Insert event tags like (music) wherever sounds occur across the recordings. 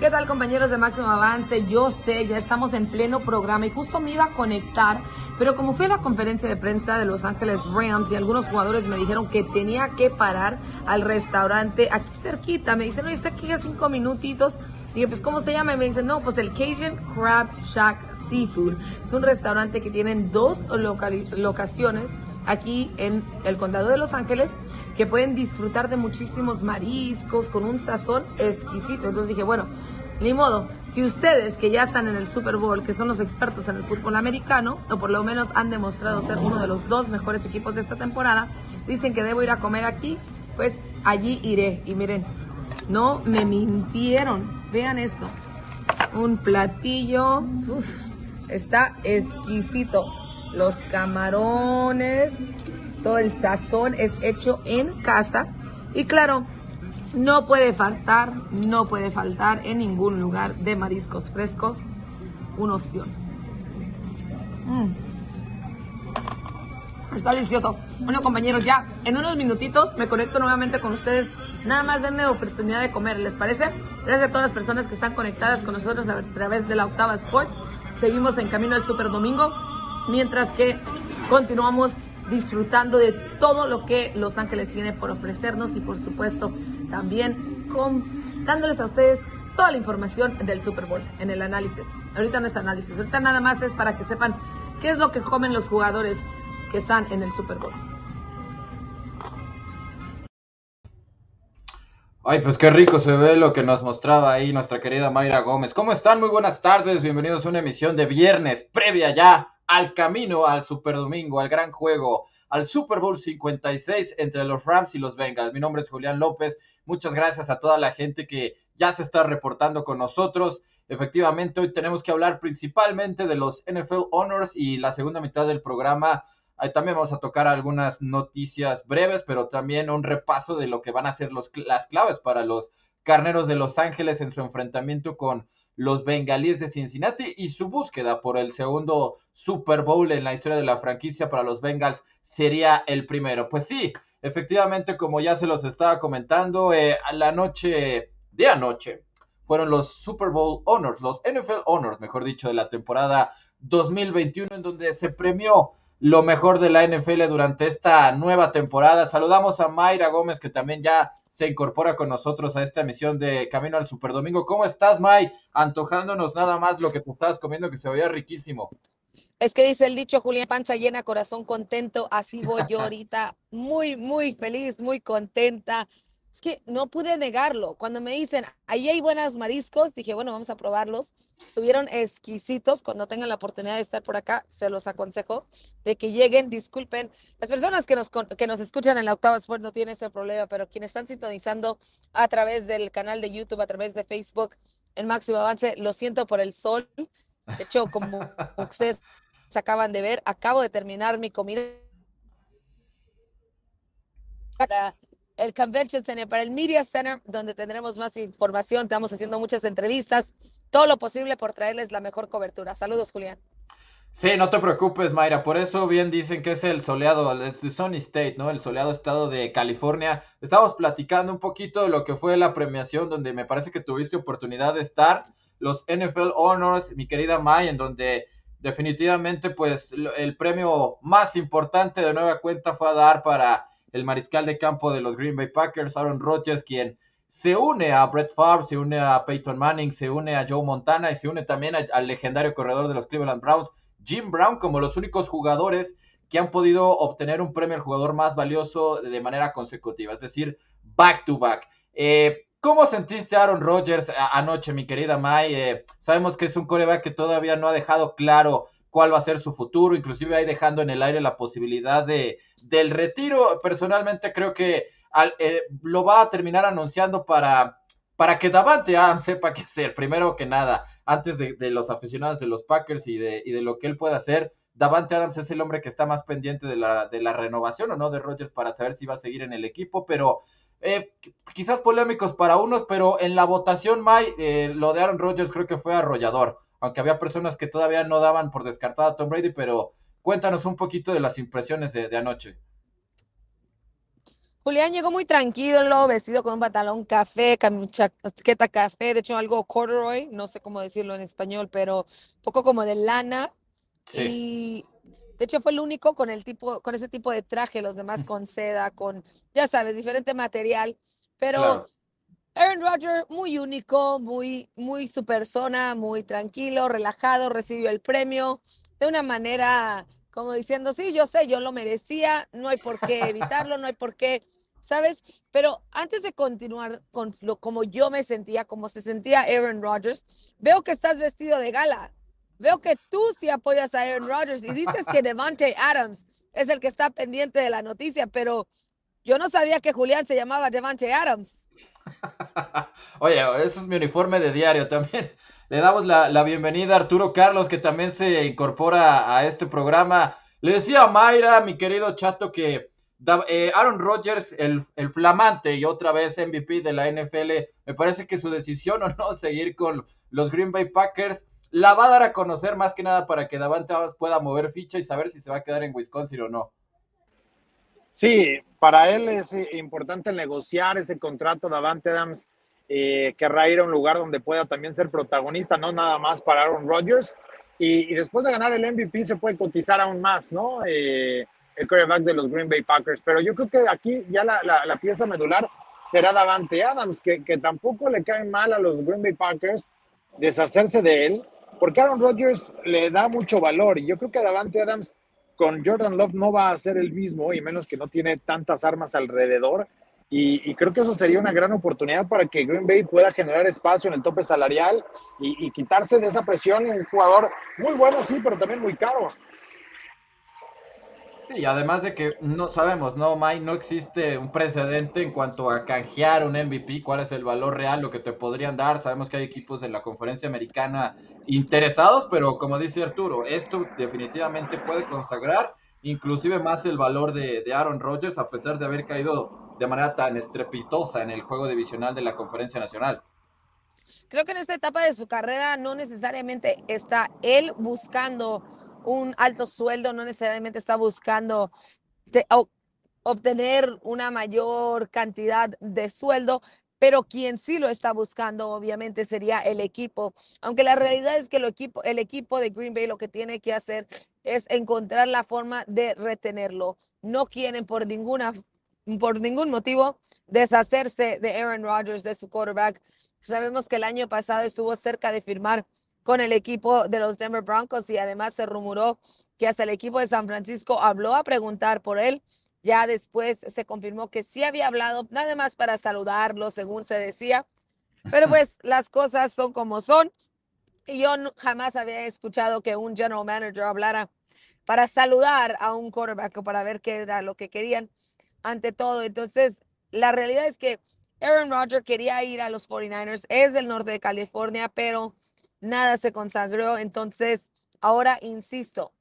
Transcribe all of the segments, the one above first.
¿Qué tal compañeros de Máximo Avance? Yo sé, ya estamos en pleno programa y justo me iba a conectar, pero como fui a la conferencia de prensa de Los Ángeles Rams y algunos jugadores me dijeron que tenía que parar al restaurante aquí cerquita, me dicen, no, está aquí a cinco minutitos. Dije, pues, ¿cómo se llama? Y me dicen, no, pues el Cajun Crab Shack Seafood. Es un restaurante que tienen dos locaciones aquí en el condado de Los Ángeles que pueden disfrutar de muchísimos mariscos con un sazón exquisito. Entonces dije, bueno, ni modo, si ustedes que ya están en el Super Bowl, que son los expertos en el fútbol americano, o por lo menos han demostrado ser uno de los dos mejores equipos de esta temporada, dicen que debo ir a comer aquí, pues allí iré. Y miren, no me mintieron. Vean esto. Un platillo, uf, está exquisito. Los camarones, todo el sazón es hecho en casa. Y claro, no puede faltar, no puede faltar en ningún lugar de mariscos frescos un ostión. Mm. Está delicioso. Bueno, compañeros, ya en unos minutitos me conecto nuevamente con ustedes. Nada más denme la oportunidad de comer, ¿les parece? Gracias a todas las personas que están conectadas con nosotros a través de la Octava Sports. Seguimos en camino al Super Domingo, mientras que continuamos disfrutando de todo lo que Los Ángeles tiene por ofrecernos y por supuesto también con, dándoles a ustedes toda la información del Super Bowl en el análisis. Ahorita no es análisis, ahorita nada más es para que sepan qué es lo que comen los jugadores que están en el Super Bowl. Ay, pues qué rico se ve lo que nos mostraba ahí nuestra querida Mayra Gómez. ¿Cómo están? Muy buenas tardes, bienvenidos a una emisión de viernes previa ya al camino al Super Domingo, al gran juego, al Super Bowl 56 entre los Rams y los Bengals. Mi nombre es Julián López. Muchas gracias a toda la gente que ya se está reportando con nosotros. Efectivamente, hoy tenemos que hablar principalmente de los NFL Honors y la segunda mitad del programa. También vamos a tocar algunas noticias breves, pero también un repaso de lo que van a ser las claves para los Carneros de Los Ángeles en su enfrentamiento con los bengalíes de Cincinnati y su búsqueda por el segundo Super Bowl en la historia de la franquicia para los Bengals sería el primero. Pues sí, efectivamente, como ya se los estaba comentando, eh, a la noche de anoche fueron los Super Bowl Honors, los NFL Honors, mejor dicho, de la temporada 2021, en donde se premió lo mejor de la NFL durante esta nueva temporada. Saludamos a Mayra Gómez, que también ya se incorpora con nosotros a esta emisión de Camino al Super Domingo. ¿Cómo estás, May? Antojándonos nada más lo que tú estabas comiendo, que se veía riquísimo. Es que dice el dicho, Julián, panza llena, corazón contento. Así voy yo ahorita, muy, muy feliz, muy contenta es que no pude negarlo. Cuando me dicen, ahí hay buenos mariscos, dije, bueno, vamos a probarlos. Estuvieron exquisitos. Cuando tengan la oportunidad de estar por acá, se los aconsejo de que lleguen. Disculpen, las personas que nos, que nos escuchan en la Octava Sport no tienen ese problema, pero quienes están sintonizando a través del canal de YouTube, a través de Facebook, en Máximo Avance, lo siento por el sol. De hecho, como (laughs) ustedes se acaban de ver, acabo de terminar mi comida el Convention Center, para el Media Center, donde tendremos más información. Estamos haciendo muchas entrevistas, todo lo posible por traerles la mejor cobertura. Saludos, Julián. Sí, no te preocupes, Mayra. Por eso bien dicen que es el soleado, el Sunny State, ¿no? El soleado estado de California. Estamos platicando un poquito de lo que fue la premiación, donde me parece que tuviste oportunidad de estar. Los NFL Honors, mi querida May, en donde definitivamente, pues, el premio más importante de nueva cuenta fue a dar para el mariscal de campo de los Green Bay Packers, Aaron Rodgers, quien se une a Brett Favre, se une a Peyton Manning, se une a Joe Montana y se une también al legendario corredor de los Cleveland Browns, Jim Brown, como los únicos jugadores que han podido obtener un premio al jugador más valioso de manera consecutiva, es decir, back to back. Eh, ¿Cómo sentiste a Aaron Rodgers anoche, mi querida May? Eh, sabemos que es un coreback que todavía no ha dejado claro cuál va a ser su futuro, inclusive ahí dejando en el aire la posibilidad de, del retiro. Personalmente creo que eh, lo va a terminar anunciando para, para que Davante Adams sepa qué hacer, primero que nada, antes de, los aficionados de los Packers y de, y de lo que él pueda hacer. Davante Adams es el hombre que está más pendiente de la, de la renovación o no de Rodgers para saber si va a seguir en el equipo, pero eh, quizás polémicos para unos, pero en la votación, May, eh, lo de Aaron Rodgers creo que fue arrollador, aunque había personas que todavía no daban por descartado a Tom Brady, pero cuéntanos un poquito de las impresiones de, anoche. Julián llegó muy tranquilo, vestido con un pantalón café, chaqueta café, de hecho algo corduroy, no sé cómo decirlo en español, pero poco como de lana. Sí. De hecho, fue el único con el tipo, con ese tipo de traje, los demás con seda, con, ya sabes, diferente material. Pero Aaron Rodgers, muy único, muy, muy su persona, muy tranquilo, relajado, recibió el premio de una manera como diciendo, sí, yo sé, yo lo merecía, no hay por qué evitarlo, no hay por qué, ¿sabes? Pero antes de continuar con lo como yo me sentía, como se sentía Aaron Rodgers, veo que estás vestido de gala. Veo que tú sí apoyas a Aaron Rodgers y dices que Devante Adams es el que está pendiente de la noticia, pero yo no sabía que Julián se llamaba Devante Adams. (laughs) Oye, ese es mi uniforme de diario también. (laughs) Le damos la, bienvenida a Arturo Carlos, que también se incorpora a este programa. Le decía a Mayra, mi querido chato, que eh, Aaron Rodgers, el, el, flamante y otra vez MVP de la NFL, me parece que su decisión (laughs) o no seguir con los Green Bay Packers la va a dar a conocer más que nada para que Davante pueda mover ficha y saber si se va a quedar en Wisconsin o no. Sí, para él es eh, importante negociar ese contrato. Davante Adams eh, querrá ir a un lugar donde pueda también ser protagonista, no nada más para Aaron Rodgers. Y, después de ganar el MVP se puede cotizar aún más, ¿no? Eh, el quarterback de los Green Bay Packers. Pero yo creo que aquí ya la, la, pieza medular será Davante Adams, que, que tampoco le cae mal a los Green Bay Packers deshacerse de él porque Aaron Rodgers le da mucho valor y yo creo que Davante Adams con Jordan Love no va a ser el mismo y menos que no tiene tantas armas alrededor y, creo que eso sería una gran oportunidad para que Green Bay pueda generar espacio en el tope salarial y, quitarse de esa presión un jugador muy bueno sí, pero también muy caro. Y además de que no sabemos, ¿no, Mike? No existe un precedente en cuanto a canjear un MVP, cuál es el valor real, lo que te podrían dar. Sabemos que hay equipos en la conferencia americana interesados, pero como dice Arturo, esto definitivamente puede consagrar inclusive más el valor de, de Aaron Rodgers, a pesar de haber caído de manera tan estrepitosa en el juego divisional de la conferencia nacional. Creo que en esta etapa de su carrera no necesariamente está él buscando un alto sueldo, no necesariamente está buscando obtener una mayor cantidad de sueldo, pero quien sí lo está buscando obviamente sería el equipo. Aunque la realidad es que el equipo, el equipo de Green Bay lo que tiene que hacer es encontrar la forma de retenerlo. No quieren por ninguna por ningún motivo deshacerse de Aaron Rodgers, de su quarterback. Sabemos que el año pasado estuvo cerca de firmar con el equipo de los Denver Broncos y además se rumoró que hasta el equipo de San Francisco habló a preguntar por él. Ya después se confirmó que sí había hablado, nada más para saludarlo, según se decía. Pero (laughs) pues las cosas son como son. Y yo jamás había escuchado que un general manager hablara para saludar a un quarterback o para ver qué era lo que querían ante todo. Entonces, la realidad es que Aaron Rodgers quería ir a los 49ers, es del norte de California, pero nada se consagró. Entonces, ahora insisto,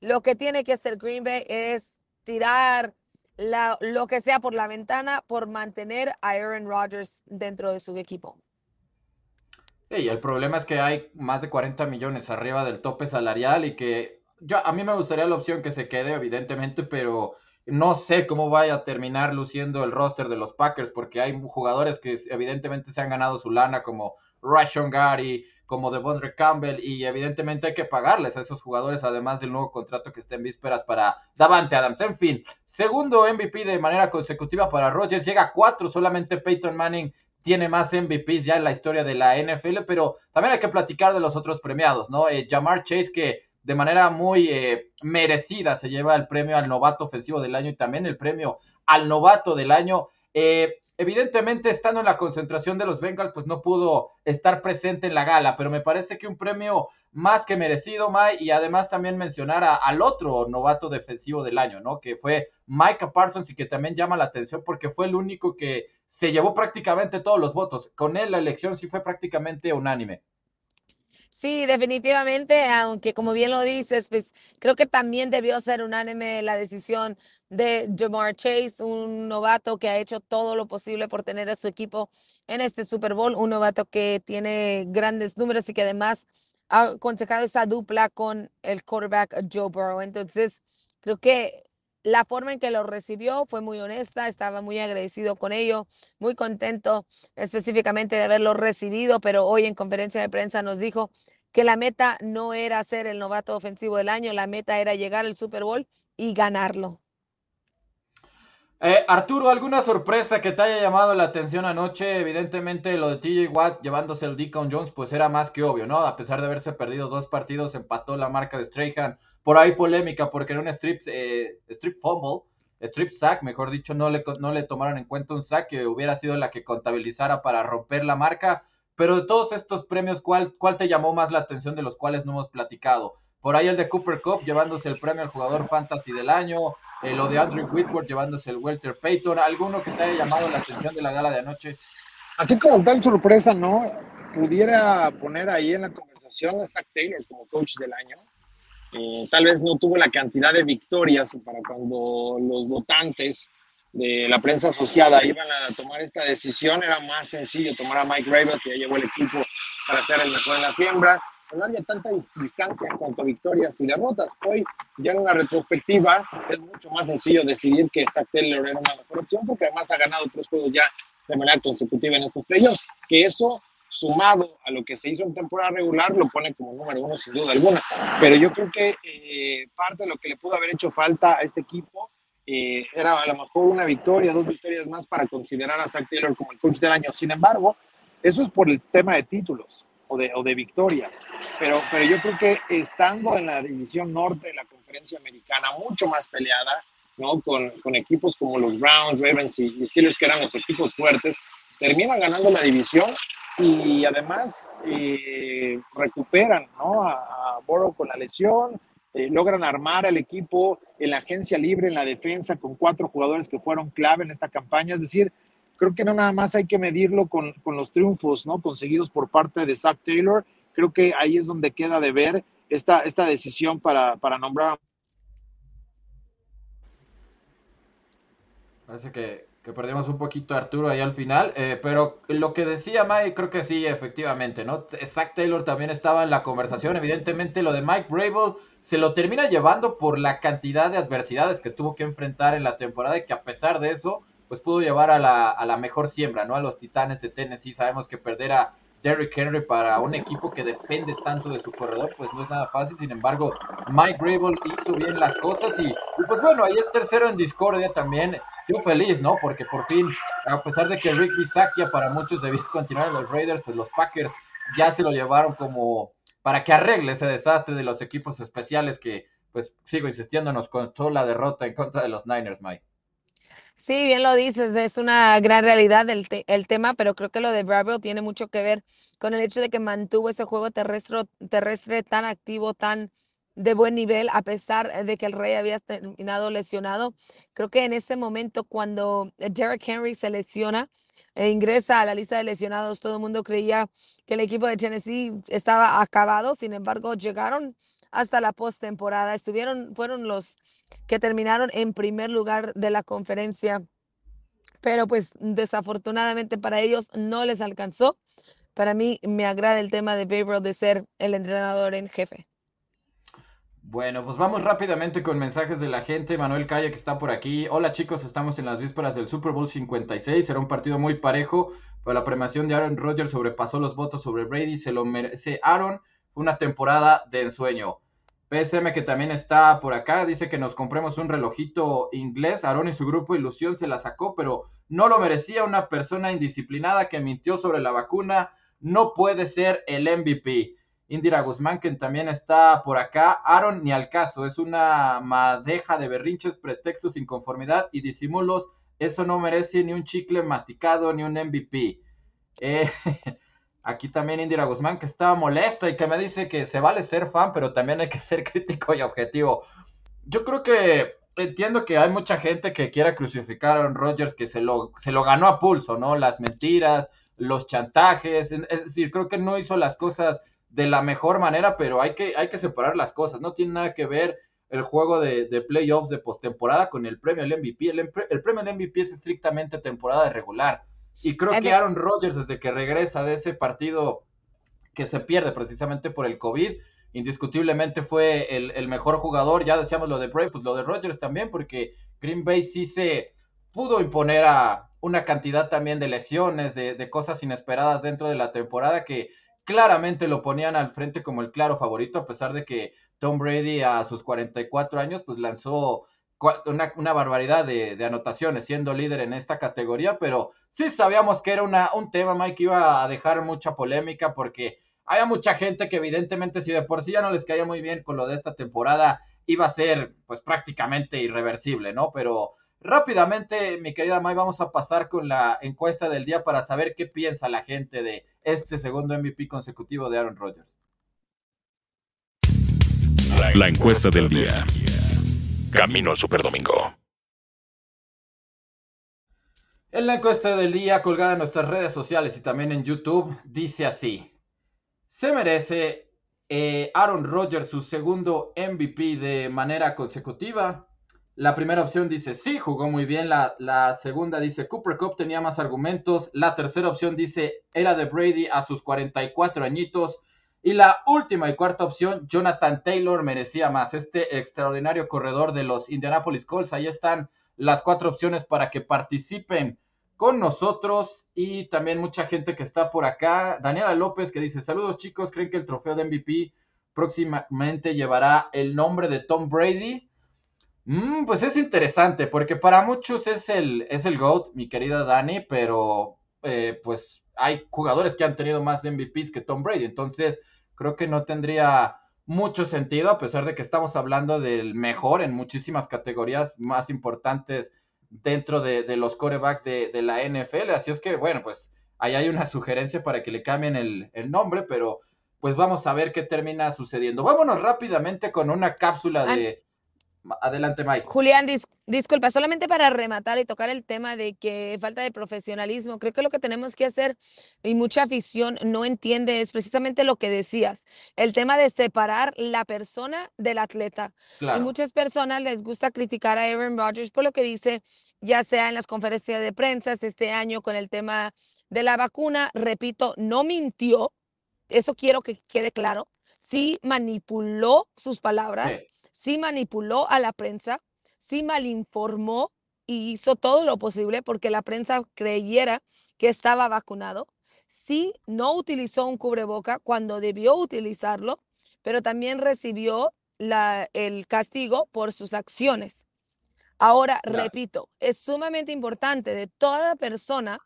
lo que tiene que hacer Green Bay es tirar lo que sea por la ventana por mantener a Aaron Rodgers dentro de su equipo. el problema es que hay más de 40 millones arriba del tope salarial y que yo, a mí me gustaría la opción que se quede, evidentemente, pero no sé cómo vaya a terminar luciendo el roster de los Packers, porque hay jugadores que evidentemente se han ganado su lana, como Rashon Gary, como Devondre Campbell, y evidentemente hay que pagarles a esos jugadores, además del nuevo contrato que está en vísperas para Davante Adams. En fin, segundo MVP de manera consecutiva para Rodgers, llega a cuatro, solamente Peyton Manning tiene más MVPs ya en la historia de la NFL, pero también hay que platicar de los otros premiados, ¿no? Eh, Jamar Chase, que de manera muy eh, merecida se lleva el premio al novato ofensivo del año y también el premio al novato del año. Eh, Evidentemente, estando en la concentración de los Bengals, pues no pudo estar presente en la gala, pero me parece que un premio más que merecido, Mike, y además también mencionar al otro novato defensivo del año, ¿no? Que fue Micah Parsons y que también llama la atención porque fue el único que se llevó prácticamente todos los votos. Con él la elección sí fue prácticamente unánime. Sí, definitivamente, aunque como bien lo dices, pues creo que también debió ser unánime la decisión de Jamar Chase, un novato que ha hecho todo lo posible por tener a su equipo en este Super Bowl, un novato que tiene grandes números y que además ha aconsejado esa dupla con el quarterback Joe Burrow. Entonces, creo que la forma en que lo recibió fue muy honesta, estaba muy agradecido con ello, muy contento específicamente de haberlo recibido, pero hoy en conferencia de prensa nos dijo que la meta no era ser el novato ofensivo del año, la meta era llegar al Super Bowl y ganarlo. Eh, Arturo, ¿alguna sorpresa que te haya llamado la atención anoche? Evidentemente lo de TJ Watt llevándose el Deacon Jones pues era más que obvio, ¿no? A pesar de haberse perdido dos partidos, empató la marca de Strahan. Por ahí polémica porque en un strip, eh, strip fumble, strip sack, mejor dicho, no le, no le tomaron en cuenta un sack que hubiera sido la que contabilizara para romper la marca. Pero de todos estos premios, ¿cuál, ¿cuál te llamó más la atención de los cuales no hemos platicado? Por ahí el de Cooper Cup llevándose el premio al jugador fantasy del año, eh, lo de Andrew Whitworth llevándose el Welter Payton, ¿alguno que te haya llamado la atención de la gala de anoche? Así como tal sorpresa, ¿no? Pudiera poner ahí en la conversación a Zach Taylor como coach del año. Eh, tal vez no tuvo la cantidad de victorias para cuando los votantes de la prensa asociada iban a tomar esta decisión, era más sencillo tomar a Mike Rabel, que ya llevó el equipo para ser el mejor en la siembra, no había tanta distancia en cuanto a victorias y derrotas. Hoy, ya en una retrospectiva, es mucho más sencillo decidir que Zach Taylor era una mejor opción porque además ha ganado tres juegos ya de manera consecutiva en estos playoffs, que eso sumado a lo que se hizo en temporada regular lo pone como número uno sin duda alguna. Pero yo creo que eh, parte de lo que le pudo haber hecho falta a este equipo eh, era a lo mejor una victoria, dos victorias más para considerar a Zach Taylor como el coach del año. Sin embargo, eso es por el tema de títulos o de, victorias. Pero, pero yo creo que estando en la división norte de la conferencia americana, mucho más peleada, ¿no? Con, equipos como los Browns, Ravens y Steelers, que eran los equipos fuertes, terminan ganando la división y además eh, recuperan ¿no? a, a con la lesión, eh, logran armar al equipo en la agencia libre, en la defensa, con cuatro jugadores que fueron clave en esta campaña. Es decir, creo que no nada más hay que medirlo con, los triunfos ¿no? conseguidos por parte de Zach Taylor. Creo que ahí es donde queda de ver esta, esta decisión para, para nombrar. Parece que, perdimos un poquito a Arturo ahí al final, eh, pero lo que decía Mike, creo que sí, efectivamente, ¿no? Zach Taylor también estaba en la conversación. Evidentemente, lo de Mike Brable se lo termina llevando por la cantidad de adversidades que tuvo que enfrentar en la temporada y que a pesar de eso pues pudo llevar a la, a la mejor siembra, ¿no? A los Titanes de Tennessee. Sabemos que perder a Derrick Henry para un equipo que depende tanto de su corredor, pues no es nada fácil. Sin embargo, Mike Grable hizo bien las cosas y, pues bueno, ahí el tercero en discordia también. Yo feliz, ¿no? Porque por fin, a pesar de que Rick Bisakia para muchos debía continuar en los Raiders, pues los Packers ya se lo llevaron como para que arregle ese desastre de los equipos especiales que, pues sigo insistiendo, nos contó la derrota en contra de los Niners, Mike. Sí, bien lo dices, es una gran realidad el, el tema, pero creo que lo de Bravo tiene mucho que ver con el hecho de que mantuvo ese juego terrestre, terrestre tan activo, tan de buen nivel, a pesar de que el Rey había terminado lesionado. Creo que en ese momento, cuando Derek Henry se lesiona e ingresa a la lista de lesionados, todo el mundo creía que el equipo de Tennessee estaba acabado. Sin embargo, llegaron hasta la postemporada, estuvieron, fueron los que terminaron en primer lugar de la conferencia, pero pues desafortunadamente para ellos no les alcanzó. Para mí me agrada el tema de Baber de ser el entrenador en jefe. Bueno, pues vamos rápidamente con mensajes de la gente. Manuel Calle que está por aquí. Hola chicos, estamos en las vísperas del Super Bowl 56. Será un partido muy parejo, pero la premiación de Aaron Rodgers sobrepasó los votos sobre Brady. Se lo merece Aaron. Una temporada de ensueño. PSM que también está por acá, dice que nos compremos un relojito inglés. Aaron y su grupo Ilusión se la sacó, pero no lo merecía una persona indisciplinada que mintió sobre la vacuna. No puede ser el MVP. Indira Guzmán, que también está por acá. Aaron ni al caso, es una madeja de berrinches, pretextos, inconformidad y disimulos. Eso no merece ni un chicle masticado ni un MVP. Eh, (laughs) Aquí también Indira Guzmán que estaba molesta y que me dice que se vale ser fan, pero también hay que (laughs) ser crítico y objetivo. Yo creo que entiendo que hay mucha gente que quiera crucificar a Aaron Rodgers, que se lo, se lo ganó a pulso, ¿no? Las mentiras, los chantajes, es decir, creo que no hizo las cosas de la mejor manera, pero hay que, hay que separar las cosas. No tiene nada que ver el juego de, playoffs de postemporada con el premio al MVP. El, el, premio al MVP es estrictamente temporada de regular. Y creo que Aaron Rodgers, desde que regresa de ese partido que se pierde precisamente por el COVID, indiscutiblemente fue el, mejor jugador. Ya decíamos lo de Bray, pues lo de Rodgers también, porque Green Bay sí se pudo imponer a una cantidad también de lesiones, de, de cosas inesperadas dentro de la temporada que claramente lo ponían al frente como el claro favorito, a pesar de que Tom Brady a sus 44 años, pues lanzó una, barbaridad de, anotaciones, siendo líder en esta categoría, pero sí sabíamos que era una, un tema, Mike, que iba a dejar mucha polémica porque había mucha gente que evidentemente si de por sí ya no les caía muy bien con lo de esta temporada, iba a ser pues prácticamente irreversible, ¿no? Pero rápidamente, mi querida Mike, vamos a pasar con la encuesta del día para saber qué piensa la gente de este segundo MVP consecutivo de Aaron Rodgers. La encuesta del día. Camino al Superdomingo. En la encuesta del día colgada en nuestras redes sociales y también en YouTube, dice así. ¿Se merece eh, Aaron Rodgers su segundo MVP de manera consecutiva? La primera opción dice sí, jugó muy bien. La, la, segunda dice Cooper Cup tenía más argumentos. La tercera opción dice era de Brady a sus 44 añitos. Y la última y cuarta opción, Jonathan Taylor merecía más. Este extraordinario corredor de los Indianapolis Colts. Ahí están las cuatro opciones para que participen con nosotros. Y también mucha gente que está por acá. Daniela López que dice, saludos chicos, ¿creen que el trofeo de MVP próximamente llevará el nombre de Tom Brady? Mm, pues es interesante, porque para muchos es el, es el GOAT, mi querida Dani, pero eh, pues hay jugadores que han tenido más MVPs que Tom Brady. Entonces, creo que no tendría mucho sentido, a pesar de que estamos hablando del mejor en muchísimas categorías más importantes dentro de, los corebacks de, la NFL. Así es que, bueno, pues ahí hay una sugerencia para que le cambien el, nombre, pero pues vamos a ver qué termina sucediendo. Vámonos rápidamente con una cápsula de... Adelante, Mike. Julián, disculpa, solamente para rematar y tocar el tema de que falta de profesionalismo, creo que lo que tenemos que hacer y mucha afición no entiende es precisamente lo que decías, el tema de separar la persona del atleta. Y muchas personas les gusta criticar a Aaron Rodgers por lo que dice, ya sea en las conferencias de prensa este año con el tema de la vacuna, repito, no mintió, eso quiero que quede claro, sí manipuló sus palabras sí manipuló a la prensa, sí malinformó y hizo todo lo posible porque la prensa creyera que estaba vacunado. Sí no utilizó un cubreboca cuando debió utilizarlo, pero también recibió la, el castigo por sus acciones. Ahora, repito, es sumamente importante de toda persona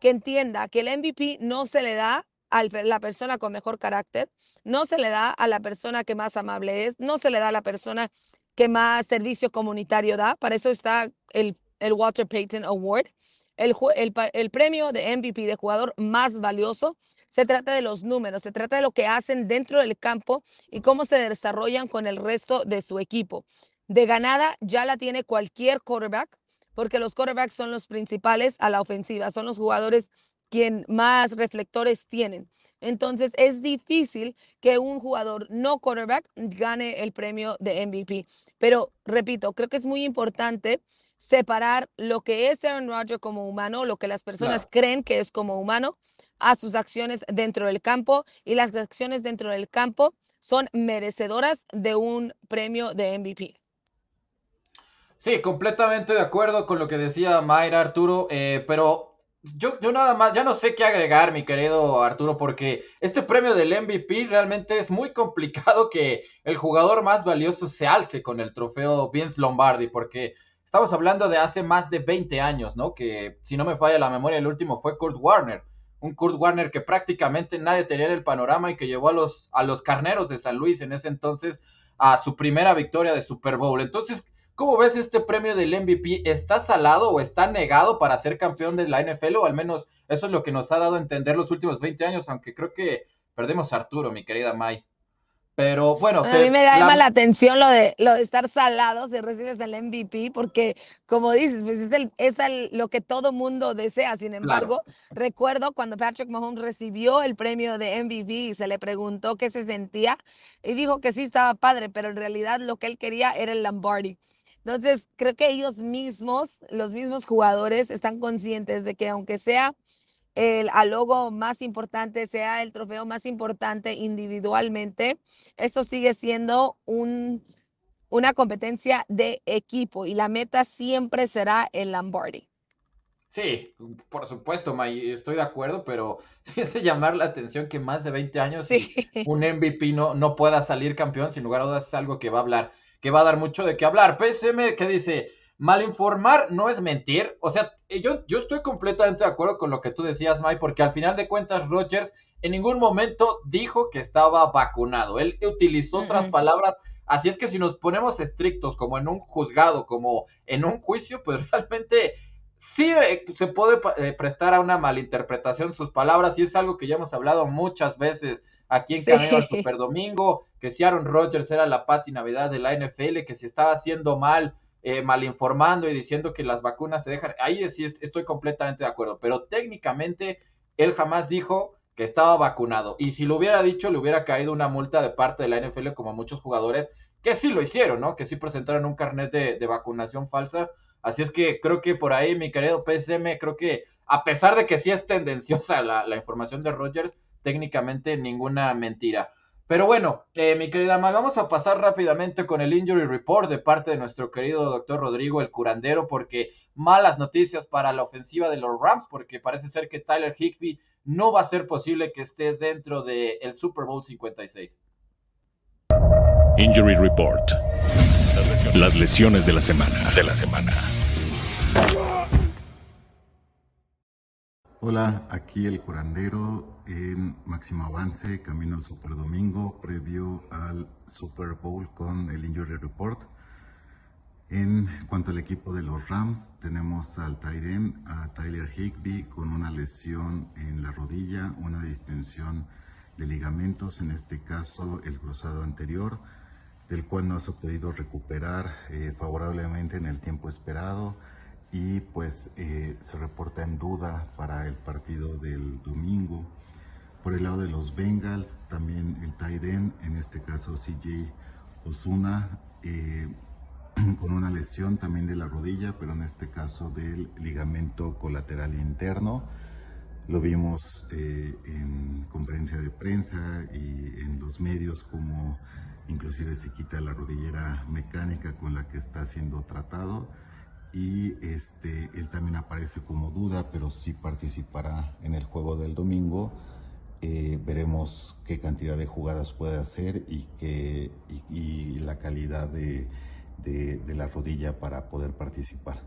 que entienda que el MVP no se le da a la persona con mejor carácter, no se le da a la persona que más amable es, no se le da a la persona que más servicio comunitario da. Para eso está el, el Walter Payton Award, el, el, el premio de MVP de jugador más valioso. Se trata de los números, se trata de lo que hacen dentro del campo y cómo se desarrollan con el resto de su equipo. De ganada ya la tiene cualquier quarterback, porque los quarterbacks son los principales a la ofensiva, son los jugadores quien más reflectores tienen. Entonces es difícil que un jugador no quarterback gane el premio de MVP. Pero repito, creo que es muy importante separar lo que es Aaron Rodgers como humano, lo que las personas creen que es como humano, a sus acciones dentro del campo y las acciones dentro del campo son merecedoras de un premio de MVP. Sí, completamente de acuerdo con lo que decía Mayra Arturo, eh, pero yo, yo nada más, ya no sé qué agregar, mi querido Arturo, porque este premio del MVP realmente es muy complicado que el jugador más valioso se alce con el trofeo Vince Lombardi, porque estamos hablando de hace más de 20 años, ¿no? Que si no me falla la memoria, el último fue Kurt Warner. Un Kurt Warner que prácticamente nadie tenía en el panorama y que llevó a los, a los carneros de San Luis en ese entonces a su primera victoria de Super Bowl. Entonces, ¿Cómo ves este premio del MVP? ¿Está salado o está negado para ser campeón de la NFL? O al menos eso es lo que nos ha dado a entender los últimos 20 años, aunque creo que perdemos a Arturo, mi querida May. Pero bueno, a mí me da la... la atención lo de, lo de estar salado si recibes el MVP, porque como dices, pues es, el, es el, lo que todo mundo desea. Sin embargo, recuerdo cuando Patrick Mahomes recibió el premio de MVP y se le preguntó qué se sentía y dijo que sí estaba padre, pero en realidad lo que él quería era el Lombardi. Entonces, creo que ellos mismos, los mismos jugadores, están conscientes de que aunque sea el logo más importante, sea el trofeo más importante individualmente, esto sigue siendo un, una competencia de equipo y la meta siempre será el Lombardi. Sí, por supuesto, estoy de acuerdo, pero (laughs) sí es de llamar la atención que más de 20 años un MVP no, no pueda salir campeón, sin lugar a dudas es algo que va a hablar, que va a dar mucho de qué hablar. PSM que dice, malinformar no es mentir. O sea, eh, yo, yo estoy completamente de acuerdo con lo que tú decías, Mike, porque al final de cuentas Rogers en ningún momento dijo que estaba vacunado. Él utilizó otras palabras. Así es que si nos ponemos estrictos como en un juzgado, como en un juicio, pues (laughs) realmente sí eh, se puede eh, prestar a una malinterpretación sus palabras y es algo que ya hemos hablado muchas veces aquí en Camino al (laughs) Super Domingo, que si Aaron Rodgers era la pati navidad de la NFL, que si estaba haciendo mal eh, malinformando y diciendo que las vacunas te dejan, ahí sí estoy completamente de acuerdo, pero técnicamente él jamás dijo que estaba vacunado y si lo hubiera dicho le hubiera caído una multa de parte de la NFL como a muchos jugadores que sí lo hicieron, ¿no? Que sí presentaron un carnet de, vacunación falsa. Así es que creo que por ahí, mi querido PSM, creo que a pesar de que sí es tendenciosa la, la información de Rogers, técnicamente ninguna mentira. Pero bueno, eh, mi querida May, vamos a pasar rápidamente con el injury report de parte de nuestro querido doctor Rodrigo el curandero, porque malas noticias para la ofensiva de los Rams, porque parece ser que Tyler Higby no va a ser posible que esté dentro del Super Bowl 56. Injury report. Las lesiones de la semana. De la semana. Hola, aquí el curandero en máximo avance, camino al Super Domingo, previo al Super Bowl con el Injury Report. En cuanto al equipo de los Rams, tenemos al tight a Tyler Higby, con una lesión en la rodilla, una distensión de ligamentos, en este caso el cruzado anterior, del cual no se ha podido recuperar eh, favorablemente en el tiempo esperado y pues eh, se reporta en duda para el partido del domingo. Por el lado de los Bengals, también el tight end, en este caso CJ Osuna, eh, (clears throat) con una lesión también de la rodilla, pero en este caso del ligamento colateral interno. Lo vimos eh, en conferencia de prensa y en los medios como inclusive se quita la rodillera mecánica con la que está siendo tratado y este, él también aparece como duda, pero sí participará en el juego del domingo. Eh, veremos qué cantidad de jugadas puede hacer y, qué, y, la calidad de, de, la rodilla para poder participar.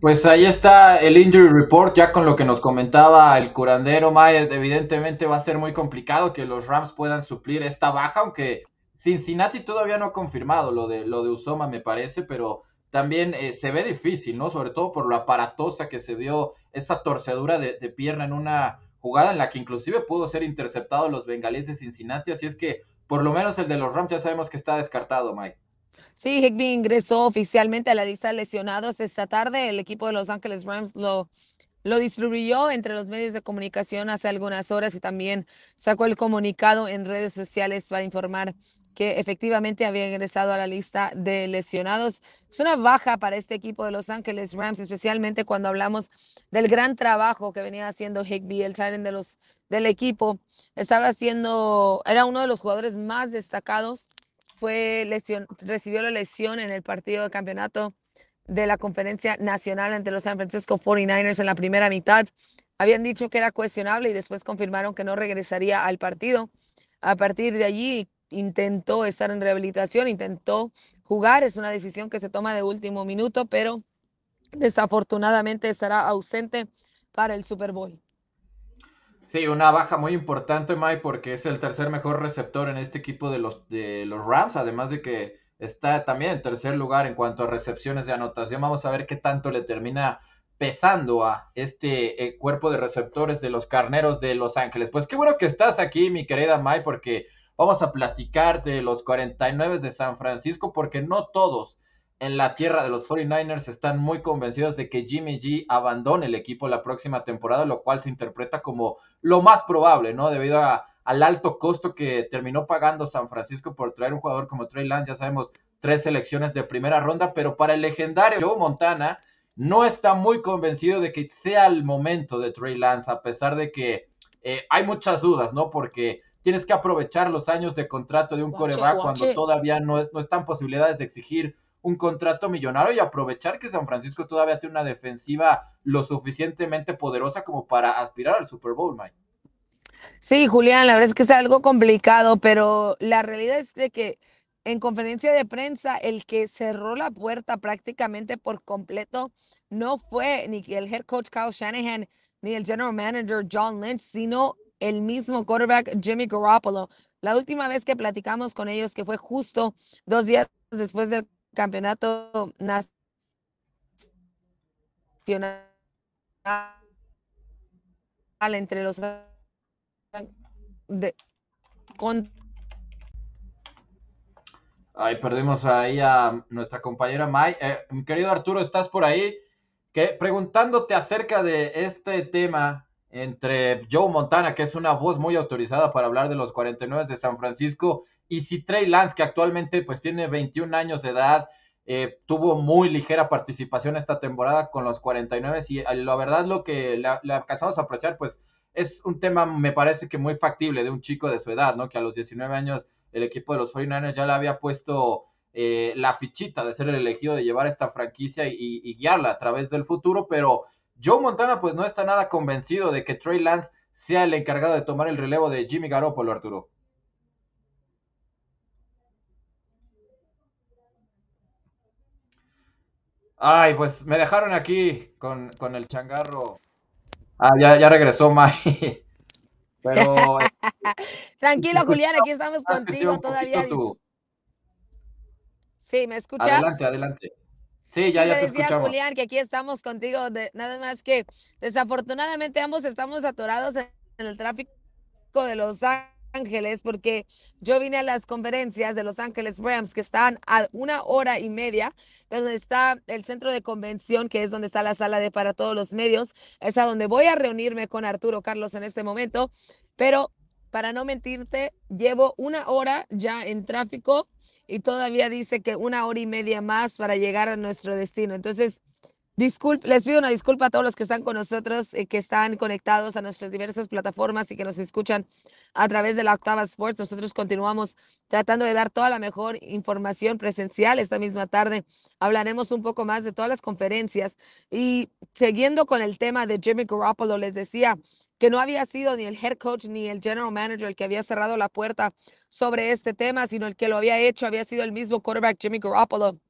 Pues ahí está el injury report, ya con lo que nos comentaba el curandero Mayer, evidentemente va a ser muy complicado que los Rams puedan suplir esta baja, aunque Cincinnati todavía no ha confirmado lo de, lo de Usoma, me parece, pero también eh, se ve difícil, ¿no? Sobre todo por lo aparatosa que se dio esa torcedura de, pierna en una jugada en la que inclusive pudo ser interceptado los bengalíes de Cincinnati, así es que por lo menos el de los Rams ya sabemos que está descartado, Mike. Sí, Higby ingresó oficialmente a la lista de lesionados esta tarde. El equipo de Los Ángeles Rams lo, lo distribuyó entre los medios de comunicación hace algunas horas y también sacó el comunicado en redes sociales para informar que efectivamente había ingresado a la lista de lesionados. Es una baja para este equipo de Los Ángeles Rams, especialmente cuando hablamos del gran trabajo que venía haciendo Higby, el Tyrant de los, del equipo. Estaba haciendo, era uno de los jugadores más destacados. Fue lesión, recibió la lesión en el partido de campeonato de la conferencia nacional ante los San Francisco 49ers en la primera mitad. Habían dicho que era cuestionable y después confirmaron que no regresaría al partido. A partir de allí intentó estar en rehabilitación, intentó jugar, es una decisión que se toma de último minuto, pero desafortunadamente estará ausente para el Super Bowl. Sí, una baja muy importante, Mike, porque es el tercer mejor receptor en este equipo de los, Rams, además de que está también en tercer lugar en cuanto a recepciones de anotación. Vamos a ver qué tanto le termina pesando a este eh, cuerpo de receptores de los carneros de Los Ángeles. Pues qué bueno que estás aquí, mi querida Mai, porque vamos a platicar de los 49 de San Francisco, porque no todos en la tierra de los 49ers están muy convencidos de que Jimmy G abandone el equipo la próxima temporada, lo cual se interpreta como lo más probable, ¿no? Debido al alto costo que terminó pagando San Francisco por traer un jugador como Trey Lance, ya sabemos, tres selecciones de primera ronda, pero para el legendario Joe Montana no está muy convencido de que sea el momento de Trey Lance, a pesar de que eh, hay muchas dudas, ¿no? Porque tienes que aprovechar los años de contrato de un coreback cuando todavía no, es, no están posibilidades de exigir un contrato millonario y aprovechar que San Francisco todavía tiene una defensiva lo suficientemente poderosa como para aspirar al Super Bowl, Mike. Sí, Julián, la verdad es que es algo complicado, pero la realidad es de que en conferencia de prensa el que cerró la puerta prácticamente por completo no fue ni el head coach Kyle Shanahan ni el general manager John Lynch, sino el mismo quarterback Jimmy Garoppolo. La última vez que platicamos con ellos, que fue justo dos días después del campeonato nacional entre los de, con Ahí perdimos ahí a nuestra compañera Mai. Eh, querido Arturo, ¿estás por ahí? Que, preguntándote acerca de este tema entre Joe Montana, que es una voz muy autorizada para hablar de los 49 de San Francisco, y si Trey Lance, que actualmente pues tiene 21 años de edad, eh, tuvo muy ligera participación esta temporada con los 49 y eh, la verdad lo que le, alcanzamos a apreciar pues es un tema me parece que muy factible de un chico de su edad, ¿no? Que a los 19 años el equipo de los 49ers ya le había puesto eh, la fichita de ser el elegido de llevar esta franquicia y, y, guiarla a través del futuro, pero Joe Montana pues no está nada convencido de que Trey Lance sea el encargado de tomar el relevo de Jimmy Garoppolo, Arturo. Ay, pues me dejaron aquí con, con el changarro. Ah, ya, ya regresó May. (laughs) Pero. (laughs) Tranquilo, Julián, aquí estamos contigo todavía. Sí, ¿me escuchas? Adelante, adelante. Sí, ya, ya te decía, escuchamos. Julián, que aquí estamos contigo. De, nada más que desafortunadamente ambos estamos atorados en el tráfico de Los Ángeles porque yo vine a las conferencias de Los Ángeles Rams que están a una hora y media de donde está el centro de convención, que es donde está la sala de para todos los medios. Es a donde voy a reunirme con Arturo Carlos en este momento, pero para no mentirte, llevo una hora ya en tráfico y todavía dice que una hora y media más para llegar a nuestro destino. Entonces, Disculpe, les pido una disculpa a todos los que están con nosotros, y que están conectados a nuestras diversas plataformas y que nos escuchan a través de la Octava Sports. Nosotros continuamos tratando de dar toda la mejor información presencial. Esta misma tarde hablaremos un poco más de todas las conferencias. Y siguiendo con el tema de Jimmy Garoppolo, les decía que no había sido ni el head coach ni el general manager el que había cerrado la puerta sobre este tema, sino el que lo había hecho había sido el mismo quarterback Jimmy Garoppolo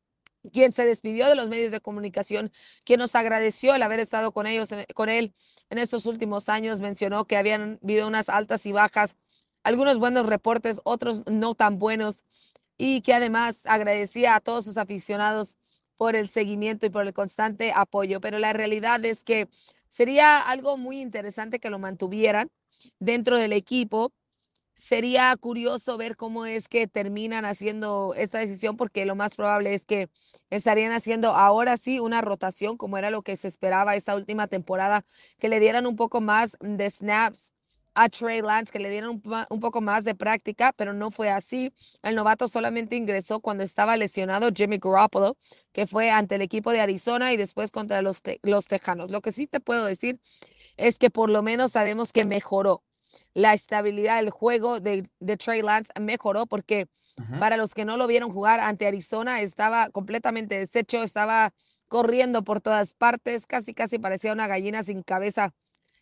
quien se despidió de los medios de comunicación, quien nos agradeció el haber estado con ellos, con él en estos últimos años, mencionó que habían habido unas altas y bajas, algunos buenos reportes, otros no tan buenos, y que además agradecía a todos sus aficionados por el seguimiento y por el constante apoyo. Pero la realidad es que sería algo muy interesante que lo mantuvieran dentro del equipo. Sería curioso ver cómo es que terminan haciendo esta decisión, porque lo más probable es que estarían haciendo ahora sí una rotación, como era lo que se esperaba esta última temporada, que le dieran un poco más de snaps a Trey Lance, que le dieran un, poco más de práctica, pero no fue así. El novato solamente ingresó cuando estaba lesionado Jimmy Garoppolo, que fue ante el equipo de Arizona y después contra los, los Tejanos. Lo que sí te puedo decir es que por lo menos sabemos que mejoró la estabilidad del juego de, Trey Lance mejoró porque para los que no lo vieron jugar ante Arizona estaba completamente deshecho, estaba corriendo por todas partes, casi casi parecía una gallina sin cabeza.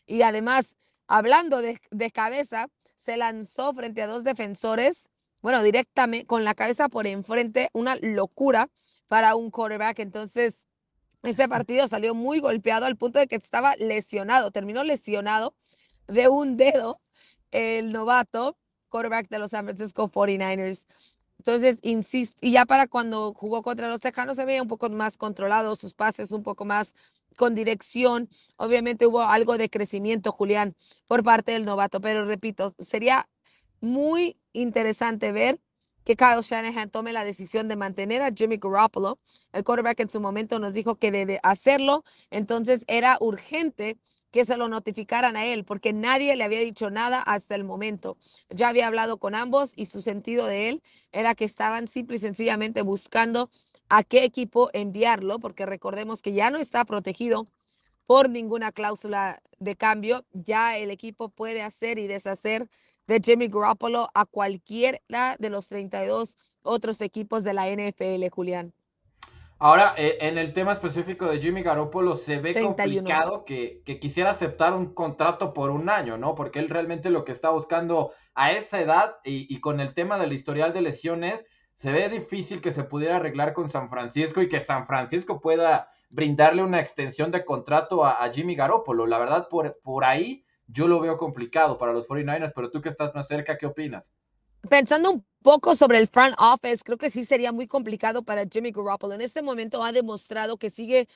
Y además, hablando de, de cabeza, se lanzó frente a dos defensores, bueno, directamente con la cabeza por enfrente, una locura para un quarterback. Entonces, ese partido salió muy golpeado al punto de que estaba lesionado, terminó lesionado de un dedo el novato quarterback de los San Francisco 49ers. Entonces, insisto, y ya para cuando jugó contra los Tejanos se veía un poco más controlado, sus pases un poco más con dirección. Obviamente hubo algo de crecimiento, Julián, por parte del novato, pero repito, sería muy interesante ver que Kyle Shanahan tome la decisión de mantener a Jimmy Garoppolo. El quarterback en su momento nos dijo que debe hacerlo, entonces era urgente que se lo notificaran a él, porque nadie le había dicho nada hasta el momento. Ya había hablado con ambos y su sentido de él era que estaban simple y sencillamente buscando a qué equipo enviarlo, porque recordemos que ya no está protegido por ninguna cláusula de cambio. Ya el equipo puede hacer y deshacer de Jimmy Garoppolo a cualquiera de los 32 otros equipos de la NFL, Julián. Ahora, eh, en el tema específico de Jimmy Garoppolo, se ve complicado que, quisiera aceptar un contrato por un año, ¿no? Porque él realmente lo que está buscando a esa edad y, con el tema del historial de lesiones, se ve difícil que se pudiera arreglar con San Francisco y que San Francisco pueda brindarle una extensión de contrato a, Jimmy Garoppolo. La verdad, por, por ahí yo lo veo complicado para los 49ers, pero tú que estás más cerca, ¿qué opinas? Pensando un poco sobre el front office, creo que sí sería muy complicado para Jimmy Garoppolo. En este momento ha demostrado que sigue,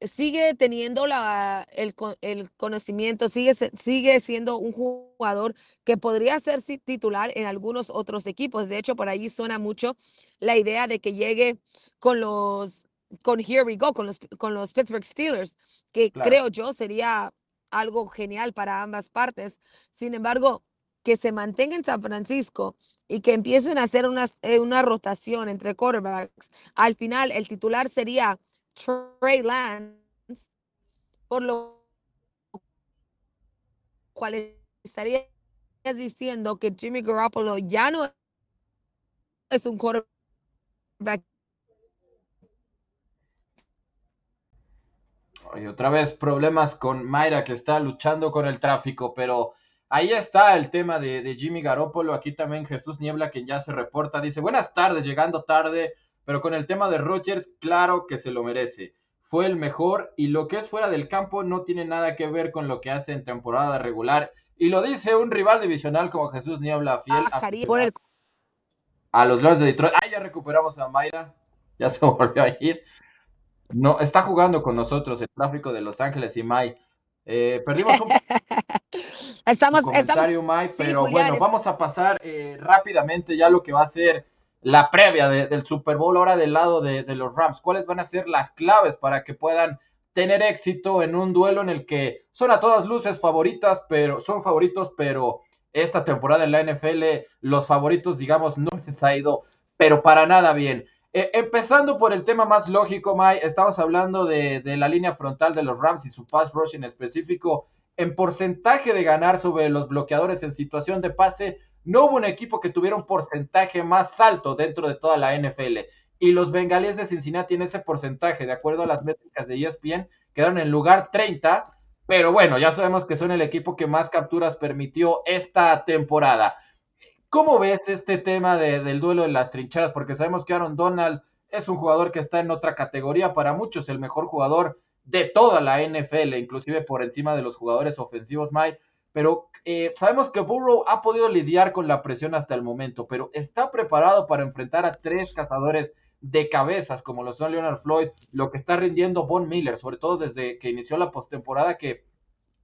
sigue teniendo la, el, el conocimiento, sigue, sigue siendo un jugador que podría ser titular en algunos otros equipos. De hecho, por ahí suena mucho la idea de que llegue con los con Here We Go, con los, con los Pittsburgh Steelers, que creo yo sería algo genial para ambas partes. Sin embargo, que se mantenga en San Francisco y que empiecen a hacer una, eh, una rotación entre quarterbacks, al final el titular sería Trey Lance, por lo cual estarías diciendo que Jimmy Garoppolo ya no es un quarterback Y otra vez problemas con Mayra que está luchando con el tráfico, pero ahí está el tema de, Jimmy Garoppolo. Aquí también Jesús Niebla, quien ya se reporta, dice: Buenas tardes, llegando tarde, pero con el tema de Rogers, claro que se lo merece. Fue el mejor y lo que es fuera del campo no tiene nada que ver con lo que hace en temporada regular. Y lo dice un rival divisional como Jesús Niebla, fiel a, a los Lions de Detroit. Ah, ya recuperamos a Mayra. Ya (laughs) se volvió a ir. No, está jugando con nosotros el tráfico de Los Ángeles y May. Eh, perdimos un (laughs) estamos, comentario, estamos... pero bueno, vamos a pasar eh, rápidamente ya lo que va a ser la previa del Super Bowl ahora del lado de, de, los Rams. ¿Cuáles van a ser las claves para que puedan tener éxito en un duelo en el que son a todas luces favoritas, pero son favoritos, pero esta temporada en la NFL los favoritos, digamos, no les ha ido, pero para nada bien. Eh, empezando por el tema más lógico, Mike, estamos hablando de, la línea frontal de los Rams y su pass rush en específico. En porcentaje de ganar sobre los bloqueadores en situación de pase, no hubo un equipo que tuviera un porcentaje más alto dentro de toda la NFL. Y los bengalíes de Cincinnati en ese porcentaje, de acuerdo a las métricas de ESPN, quedaron en lugar 30. Pero bueno, ya sabemos que son el equipo que más capturas permitió esta temporada. ¿Cómo ves este tema del duelo de las trincheras? Porque sabemos que Aaron Donald es un jugador que está en otra categoría, para muchos el mejor jugador de toda la NFL, inclusive por encima de los jugadores ofensivos, Mike. Pero eh, sabemos que Burrow ha podido lidiar con la presión hasta el momento, pero está preparado para enfrentar a tres cazadores de cabezas como lo son Leonard Floyd, lo que está rindiendo Von Miller, sobre todo desde que inició la postemporada, que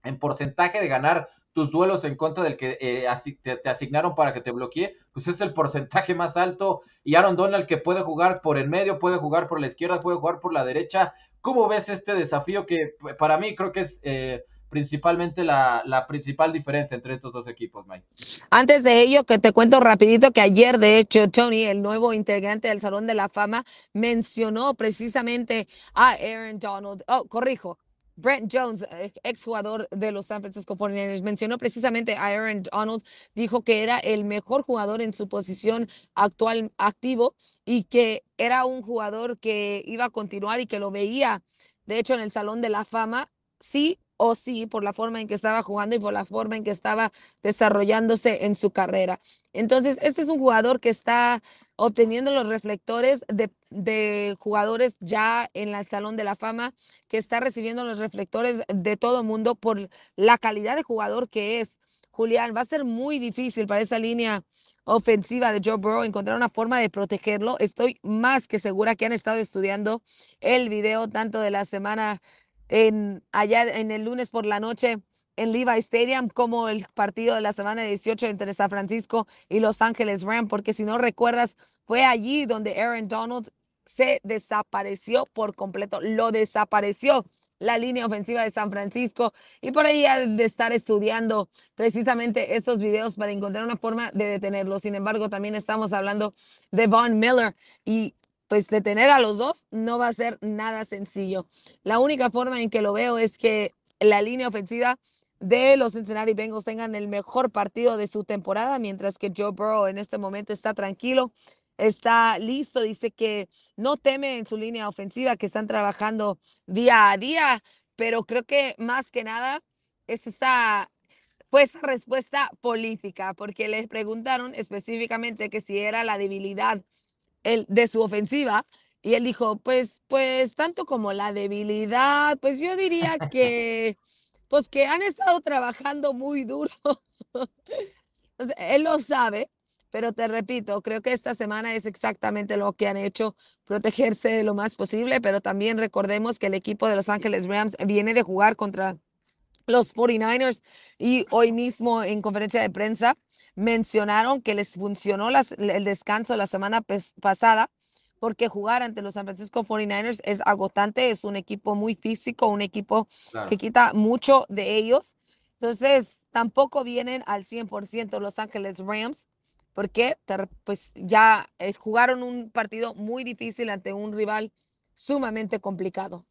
en porcentaje de ganar tus duelos en contra del que eh, te, asignaron para que te bloquee, pues es el porcentaje más alto. Y Aaron Donald que puede jugar por el medio, puede jugar por la izquierda, puede jugar por la derecha. ¿Cómo ves este desafío que para mí creo que es eh, principalmente la, la, principal diferencia entre estos dos equipos, Mike? Antes de ello, que te cuento rapidito que ayer, de hecho, Tony, el nuevo integrante del Salón de la Fama, mencionó precisamente a Aaron Donald. Oh, corrijo, Brent Jones, exjugador de los San Francisco 49ers, mencionó precisamente a Aaron Donald, dijo que era el mejor jugador en su posición actual activo y que era un jugador que iba a continuar y que lo veía, de hecho, en el Salón de la Fama, sí o sí, por la forma en que estaba jugando y por la forma en que estaba desarrollándose en su carrera. Entonces, este es un jugador que está obteniendo los reflectores de, jugadores ya en el Salón de la Fama, que está recibiendo los reflectores de todo mundo por la calidad de jugador que es. Julián, va a ser muy difícil para esa línea ofensiva de Joe Burrow encontrar una forma de protegerlo. Estoy más que segura que han estado estudiando el video tanto de la semana en, allá en el lunes por la noche en Levi Stadium como el partido de la semana 18 entre San Francisco y Los Ángeles Rams, porque si no recuerdas, fue allí donde Aaron Donald se desapareció por completo, lo desapareció la línea ofensiva de San Francisco y por ahí de estar estudiando precisamente esos videos para encontrar una forma de detenerlo. Sin embargo, también estamos hablando de Von Miller y pues detener a los dos no va a ser nada sencillo. La única forma en que lo veo es que la línea ofensiva de los Cincinnati Bengals tengan el mejor partido de su temporada, mientras que Joe Burrow en este momento está tranquilo, está listo, dice que no teme en su línea ofensiva, que están trabajando día a día, pero creo que más que nada es esta pues respuesta política, porque les preguntaron específicamente que si era la debilidad el, de su ofensiva, y él dijo, pues, pues tanto como la debilidad, pues yo diría que pues que han estado trabajando muy duro. (laughs) él lo sabe, pero te repito, creo que esta semana es exactamente lo que han hecho, protegerse lo más posible, pero también recordemos que el equipo de Los Ángeles Rams viene de jugar contra los 49ers y hoy mismo en conferencia de prensa mencionaron que les funcionó el descanso la semana pasada porque jugar ante los San Francisco 49ers es agotante, es un equipo muy físico, un equipo que quita mucho de ellos. Entonces, tampoco vienen al 100% Los Ángeles Rams, porque pues ya eh, jugaron un partido muy difícil ante un rival sumamente complicado.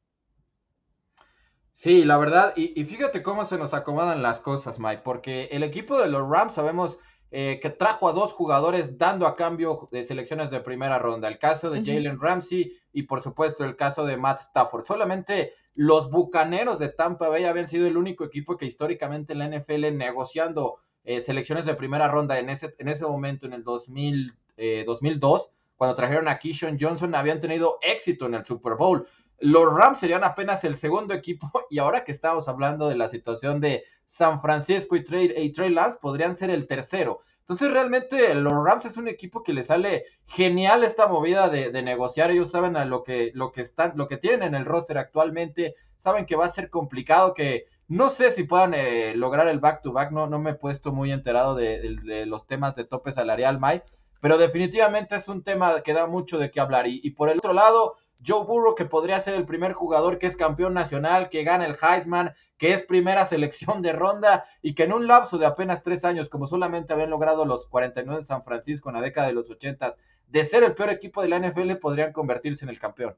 Sí, la verdad, y, y fíjate cómo se nos acomodan las cosas, Mike, porque el equipo de los Rams sabemos eh, que trajo a dos jugadores dando a cambio de selecciones de primera ronda. El caso de Jalen Ramsey y por supuesto el caso de Matt Stafford. Solamente los Bucaneros de Tampa Bay habían sido el único equipo que históricamente en la NFL negociando eh, selecciones de primera ronda en ese, en ese momento, en el 2000, 2002, eh, cuando trajeron a Keyshawn Johnson, habían tenido éxito en el Super Bowl. Los Rams serían apenas el segundo equipo (laughs) y ahora que estamos hablando de la situación de San Francisco y Trey, y Trey Lance, podrían ser el tercero. Entonces realmente los Rams es un equipo que le sale genial esta movida de, negociar. Ellos saben a lo que, lo, que están, lo que tienen en el roster actualmente, saben que va a ser complicado, que no sé si puedan eh, lograr el back-to-back, no, no me he puesto muy enterado de, los temas de tope salarial, Mike, pero definitivamente es un tema que da mucho de qué hablar. Y por el otro lado, Joe Burrow, que podría ser el primer jugador que es campeón nacional, que gana el Heisman, que es primera selección de ronda y que en un lapso de apenas tres años, como solamente habían logrado los 49 de San Francisco en la década de los 80, de ser el peor equipo de la NFL, podrían convertirse en el campeón.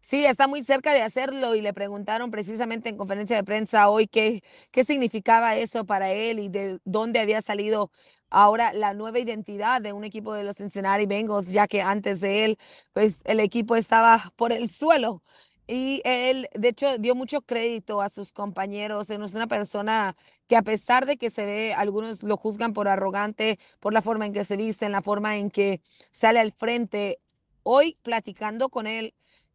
Sí, está muy cerca de hacerlo y le preguntaron precisamente en conferencia de prensa hoy qué, qué significaba eso para él y de dónde había salido ahora la nueva identidad de un equipo de los Cincinnati Bengals, ya que antes de él, pues el equipo estaba por el suelo. Y él, de hecho, dio mucho crédito a sus compañeros. Es una persona que a pesar de que se ve, algunos lo juzgan por arrogante, por la forma en que se viste, en la forma en que sale al frente, hoy platicando con él,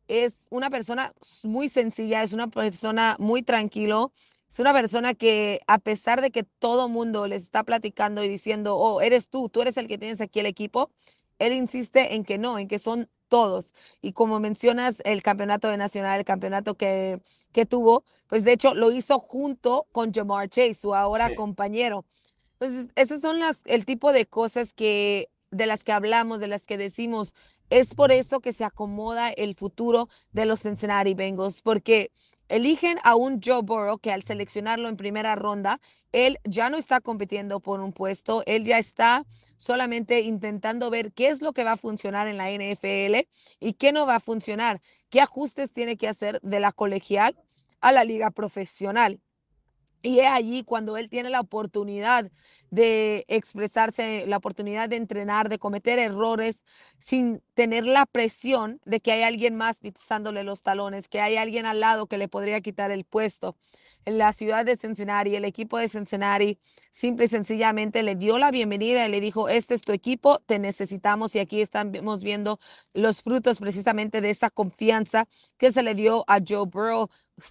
es una persona muy sencilla, es una persona muy tranquilo, es una persona que a pesar de que todo mundo les está platicando y diciendo, oh, eres tú, tú eres el que tienes aquí el equipo, él insiste en que no, en que son todos. Y como mencionas el campeonato de nacional, el campeonato que, que tuvo, pues de hecho lo hizo junto con Jamar Chase, su ahora compañero. Entonces, esas son las, el tipo de cosas que de las que hablamos, de las que decimos, es por eso que se acomoda el futuro de los Cincinnati Bengals, porque eligen a un Joe Burrow que al seleccionarlo en primera ronda, él ya no está compitiendo por un puesto, él ya está solamente intentando ver qué es lo que va a funcionar en la NFL y qué no va a funcionar, qué ajustes tiene que hacer de la colegial a la liga profesional. Y es allí cuando él tiene la oportunidad de expresarse, la oportunidad de entrenar, de cometer errores sin tener la presión de que hay alguien más pisándole los talones, que hay alguien al lado que le podría quitar el puesto. En la ciudad de Cincinnati, el equipo de Cincinnati simple y sencillamente le dio la bienvenida y le dijo, este es tu equipo, te necesitamos y aquí estamos viendo los frutos precisamente de esa confianza que se le dio a Joe Burrow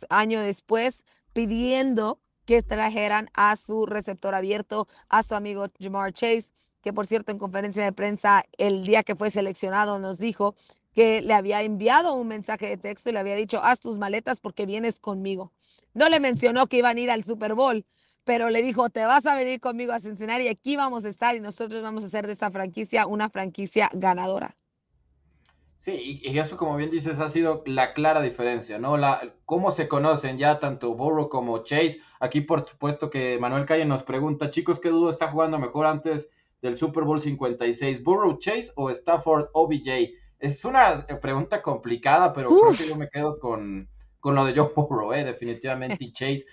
año después pidiendo que trajeran a su receptor abierto, a su amigo Jamar Chase, que por cierto en conferencia de prensa el día que fue seleccionado nos dijo que le había enviado un mensaje de texto y le había dicho, haz tus maletas porque vienes conmigo. No le mencionó que iban a ir al Super Bowl, pero le dijo, te vas a venir conmigo a Cincinnati aquí vamos a estar y nosotros vamos a hacer de esta franquicia una franquicia ganadora. Sí, y eso como bien dices ha sido la clara diferencia, ¿no? La, cómo se conocen ya tanto Burrow como Chase. Aquí por supuesto que Manuel Calle nos pregunta, chicos, ¿qué dudo está jugando mejor antes del Super Bowl 56? ¿Burrow Chase o Stafford OBJ? Es una pregunta complicada, pero creo que yo me quedo con, con lo de Joe Burrow, ¿eh? definitivamente, y Chase.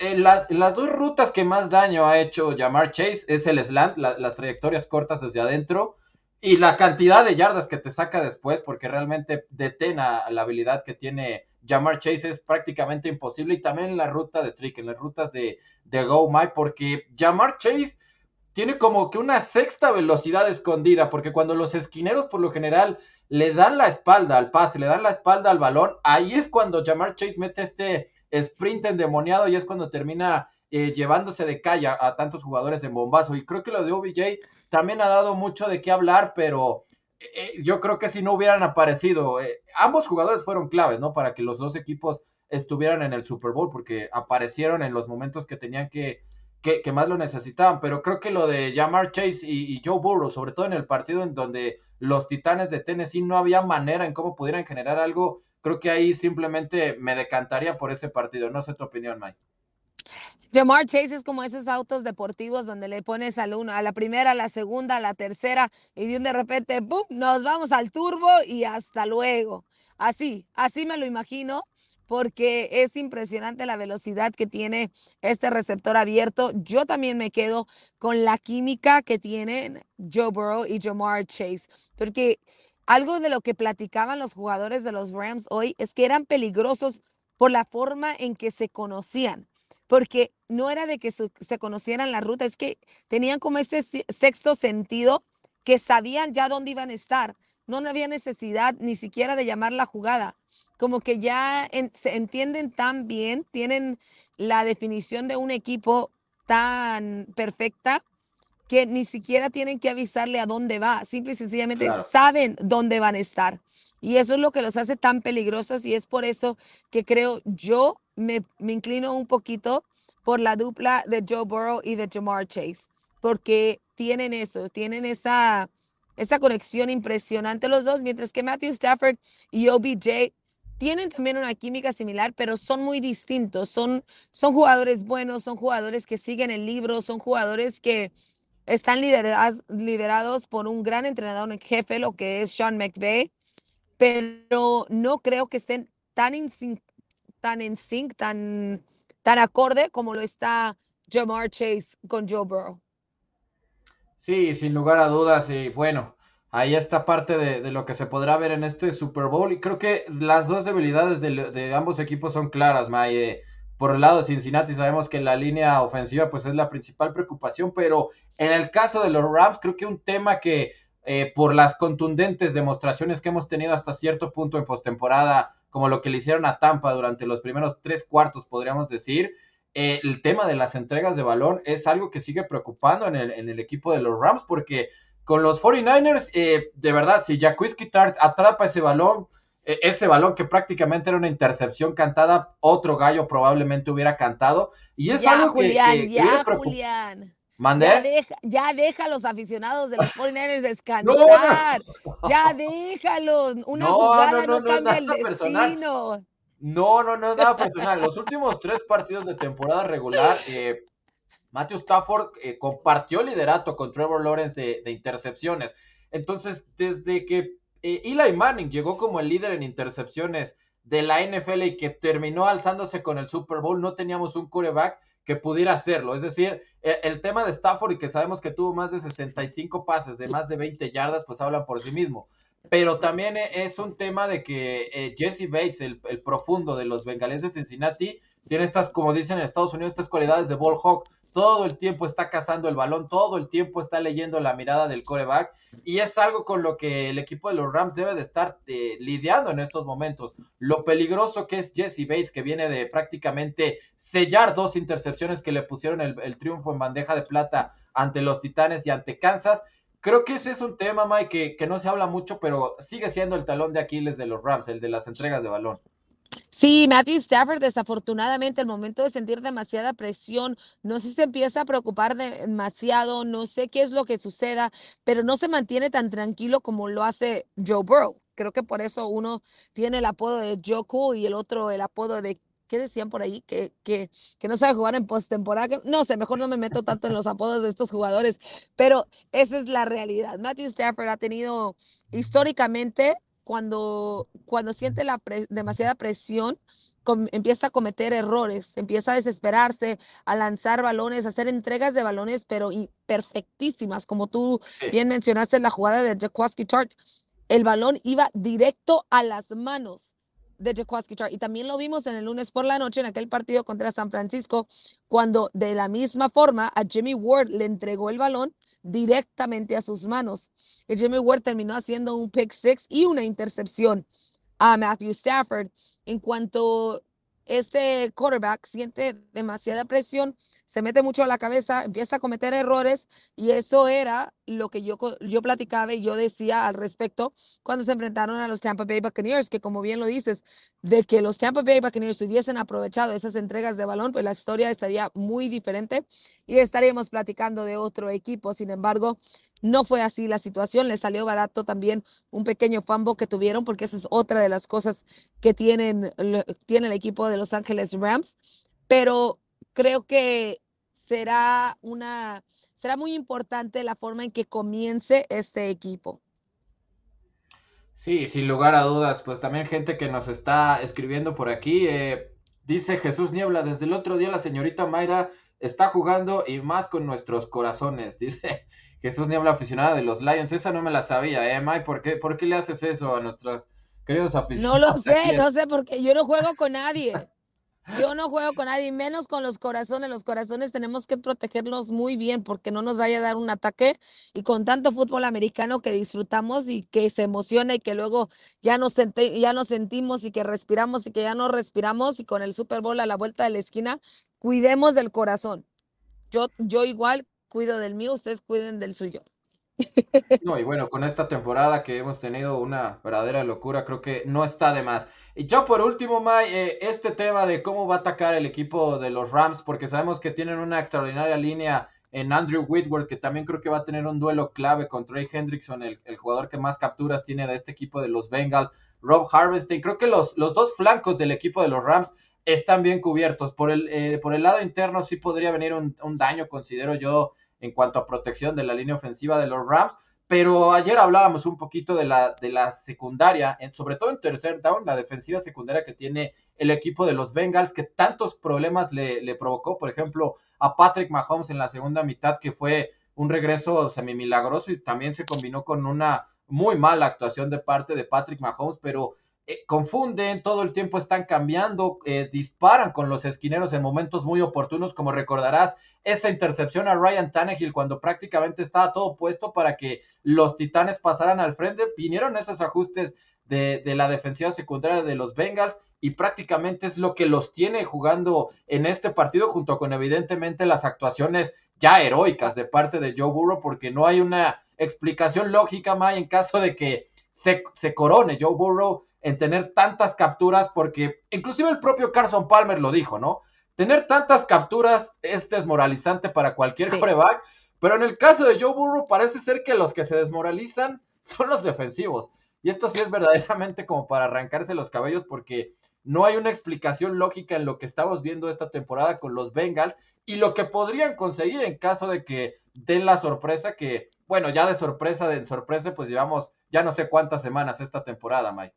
En las, las, dos rutas que más daño ha hecho llamar Chase es el slant, las trayectorias cortas hacia adentro y la cantidad de yardas que te saca después, porque realmente detena la habilidad que tiene Jamar Chase es prácticamente imposible. Y también en la ruta de Streak, en las rutas de, de Go My, porque Jamar Chase tiene como que una sexta velocidad escondida, porque cuando los esquineros por lo general le dan la espalda al pase, le dan la espalda al balón, ahí es cuando Jamar Chase mete este sprint endemoniado y es cuando termina eh, llevándose de calle a, a tantos jugadores en bombazo. Y creo que lo de OBJ también ha dado mucho de qué hablar, pero eh, yo creo que si no hubieran aparecido, eh, ambos jugadores fueron claves, ¿no? Para que los dos equipos estuvieran en el Super Bowl, porque aparecieron en los momentos que tenían que, que, más lo necesitaban. Pero creo que lo de Jamar Chase y, Joe Burrow, sobre todo en el partido en donde los Titanes de Tennessee no había manera en cómo pudieran generar algo, creo que ahí simplemente me decantaría por ese partido. No sé tu opinión, Mike. Jamar Chase es como esos autos deportivos donde le pones al uno, a la primera, a la segunda, a la tercera y de repente, ¡pum!, nos vamos al turbo y hasta luego. Así, así me lo imagino porque es impresionante la velocidad que tiene este receptor abierto. Yo también me quedo con la química que tienen Joe Burrow y Jamar Chase, porque algo de lo que platicaban los jugadores de los Rams hoy es que eran peligrosos por la forma en que se conocían porque no era de que se conocieran la ruta, es que tenían como ese sexto sentido que sabían ya dónde iban a estar. No había necesidad ni siquiera de llamar la jugada. Como que ya se entienden tan bien, tienen la definición de un equipo tan perfecta que ni siquiera tienen que avisarle a dónde va, simple y sencillamente saben dónde van a estar. Y eso es lo que los hace tan peligrosos y es por eso que creo yo me, inclino un poquito por la dupla de Joe Burrow y de Jamar Chase, porque tienen eso, tienen esa, esa conexión impresionante los dos, mientras que Matthew Stafford y OBJ tienen también una química similar, pero son muy distintos. Son, son jugadores buenos, son jugadores que siguen el libro, son jugadores que están liderados, por un gran entrenador en jefe, lo que es Sean McVay, pero no creo que estén tan tan en sync, tan, tan acorde como lo está Jamar Chase con Joe Burrow. Sí, sin lugar a dudas, y bueno, ahí está parte de, lo que se podrá ver en este Super Bowl, y creo que las dos debilidades de, ambos equipos son claras, Maye. Por el lado de Cincinnati sabemos que la línea ofensiva pues es la principal preocupación, pero en el caso de los Rams creo que un tema que eh, por las contundentes demostraciones que hemos tenido hasta cierto punto en postemporada como lo que le hicieron a Tampa durante los primeros tres cuartos, podríamos decir. Eh, el tema de las entregas de balón es algo que sigue preocupando en el, equipo de los Rams, porque con los 49ers, eh, de verdad, si Jacuzzi Tart atrapa ese balón, ese balón que prácticamente era una intercepción cantada, otro gallo probablemente hubiera cantado. Y es algo Julián, que, ya, Julián. Ya deja, a los aficionados de los 49ers (laughs) descansar. Ya déjalos. Una jugada no, cambia el destino. No, no, no, nada personal. Los últimos tres partidos de temporada regular, eh, Matthew Stafford eh, compartió liderato con Trevor Lawrence de, intercepciones. Entonces, desde que Eli Manning llegó como el líder en intercepciones de la NFL y que terminó alzándose con el Super Bowl, no teníamos un quarterback que pudiera hacerlo. Es decir, e, el tema de Stafford y que sabemos que tuvo más de 65 pases de más de 20 yardas, pues hablan por sí mismo. Pero también e, es un tema de que eh, Jesse Bates, el, el, profundo de los bengalíes de Cincinnati, tiene estas, como dicen en Estados Unidos, estas cualidades de ball hawk. Todo el tiempo está cazando el balón, todo el tiempo está leyendo la mirada del coreback. Y es algo con lo que el equipo de los Rams debe de estar eh, lidiando en estos momentos. Lo peligroso que es Jesse Bates, que viene de prácticamente sellar dos intercepciones que le pusieron el, triunfo en bandeja de plata ante los Titanes y ante Kansas creo que ese es un tema, Mike, que, que no se habla mucho, pero sigue siendo el talón de Aquiles de los Rams, el de las entregas de balón. Sí, Matthew Stafford, desafortunadamente, el momento de sentir demasiada presión, no sé si se empieza a preocupar demasiado, no sé qué es lo que suceda, pero no se mantiene tan tranquilo como lo hace Joe Burrow. Creo que por eso uno tiene el apodo de Joe Cool y el otro el apodo de ¿qué decían por ahí? Que, que, que no sabe jugar en postemporada. No sé, mejor no me meto tanto en los apodos de estos jugadores, pero esa es la realidad. Matthew Stafford ha tenido históricamente cuando, cuando siente la demasiada presión, empieza a cometer errores, empieza a desesperarse, a lanzar balones, a hacer entregas de balones, pero perfectísimas, como tú bien mencionaste en la jugada de Jaquaski Chart. El balón iba directo a las manos de Jaquaski Chart. Y también lo vimos en el lunes por la noche en aquel partido contra San Francisco, cuando de la misma forma a Jimmy Ward le entregó el balón directamente a sus manos. Jimmy Ward terminó haciendo un pick six y una intercepción a Matthew Stafford. En cuanto este quarterback siente demasiada presión, se mete mucho a la cabeza, empieza a cometer errores y eso era lo que yo, yo platicaba y yo decía al respecto cuando se enfrentaron a los Tampa Bay Buccaneers, que como bien lo dices, de que los Tampa Bay Buccaneers hubiesen aprovechado esas entregas de balón, pues la historia estaría muy diferente y estaríamos platicando de otro equipo. Sin embargo, no fue así la situación, le salió barato también un pequeño fumble que tuvieron, porque esa es otra de las cosas que tienen, tiene el equipo de Los Ángeles Rams. Pero creo que será una, será muy importante la forma en que comience este equipo. Sí, sin lugar a dudas, pues también gente que nos está escribiendo por aquí, eh, dice Jesús Niebla, desde el otro día la señorita Mayra está jugando y más con nuestros corazones, (laughs) dice Jesús Niebla, aficionada de los Lions. Esa no me la sabía, ¿eh, Mike? ¿Por qué, ¿Por qué le haces eso a nuestros queridos aficionados? No lo sé, no sé, porque yo no juego con nadie. Yo no juego con nadie, menos con los corazones. Los corazones tenemos que protegerlos muy bien porque no nos vaya a dar un ataque. Y con tanto fútbol americano que disfrutamos y que se emociona y que luego ya nos, ya nos sentimos y que respiramos y que ya no respiramos y con el Super Bowl a la vuelta de la esquina, cuidemos del corazón. Yo, yo igual cuido del mío, ustedes cuiden del suyo. No, y bueno, con esta temporada que hemos tenido una verdadera locura, creo que no está de más. Y ya por último, May, eh, este tema de cómo va a atacar el equipo de los Rams, porque sabemos que tienen una extraordinaria línea en Andrew Whitworth, que también creo que va a tener un duelo clave con Trey Hendrickson, el, jugador que más capturas tiene de este equipo de los Bengals, Rob Harvesting. Creo que los, los dos flancos del equipo de los Rams están bien cubiertos. Por el, eh, por el lado interno sí podría venir un, un daño, considero yo, en cuanto a protección de la línea ofensiva de los Rams. Pero ayer hablábamos un poquito de la, de la secundaria, sobre todo en tercer down, la defensiva secundaria que tiene el equipo de los Bengals, que tantos problemas le, le provocó, por ejemplo, a Patrick Mahomes en la segunda mitad, que fue un regreso semi-milagroso y también se combinó con una muy mala actuación de parte de Patrick Mahomes, pero eh, confunden, todo el tiempo están cambiando, eh, disparan con los esquineros en momentos muy oportunos, como recordarás esa intercepción a Ryan Tannehill cuando prácticamente estaba todo puesto para que los Titanes pasaran al frente, vinieron esos ajustes de, de la defensiva secundaria de los Bengals y prácticamente es lo que los tiene jugando en este partido junto con evidentemente las actuaciones ya heroicas de parte de Joe Burrow porque no hay una explicación lógica más en caso de que se, se corone Joe Burrow en tener tantas capturas, porque inclusive el propio Carson Palmer lo dijo, ¿no? Tener tantas capturas es desmoralizante para cualquier sí. pero en el caso de Joe Burrow parece ser que los que se desmoralizan (laughs) son los defensivos. Y esto sí es verdaderamente como para arrancarse los cabellos porque no hay una explicación lógica en lo que estamos viendo esta temporada con los Bengals y lo que podrían conseguir en caso de que den la sorpresa que, bueno, ya de sorpresa, de sorpresa, pues llevamos ya no sé cuántas semanas esta temporada, Mike.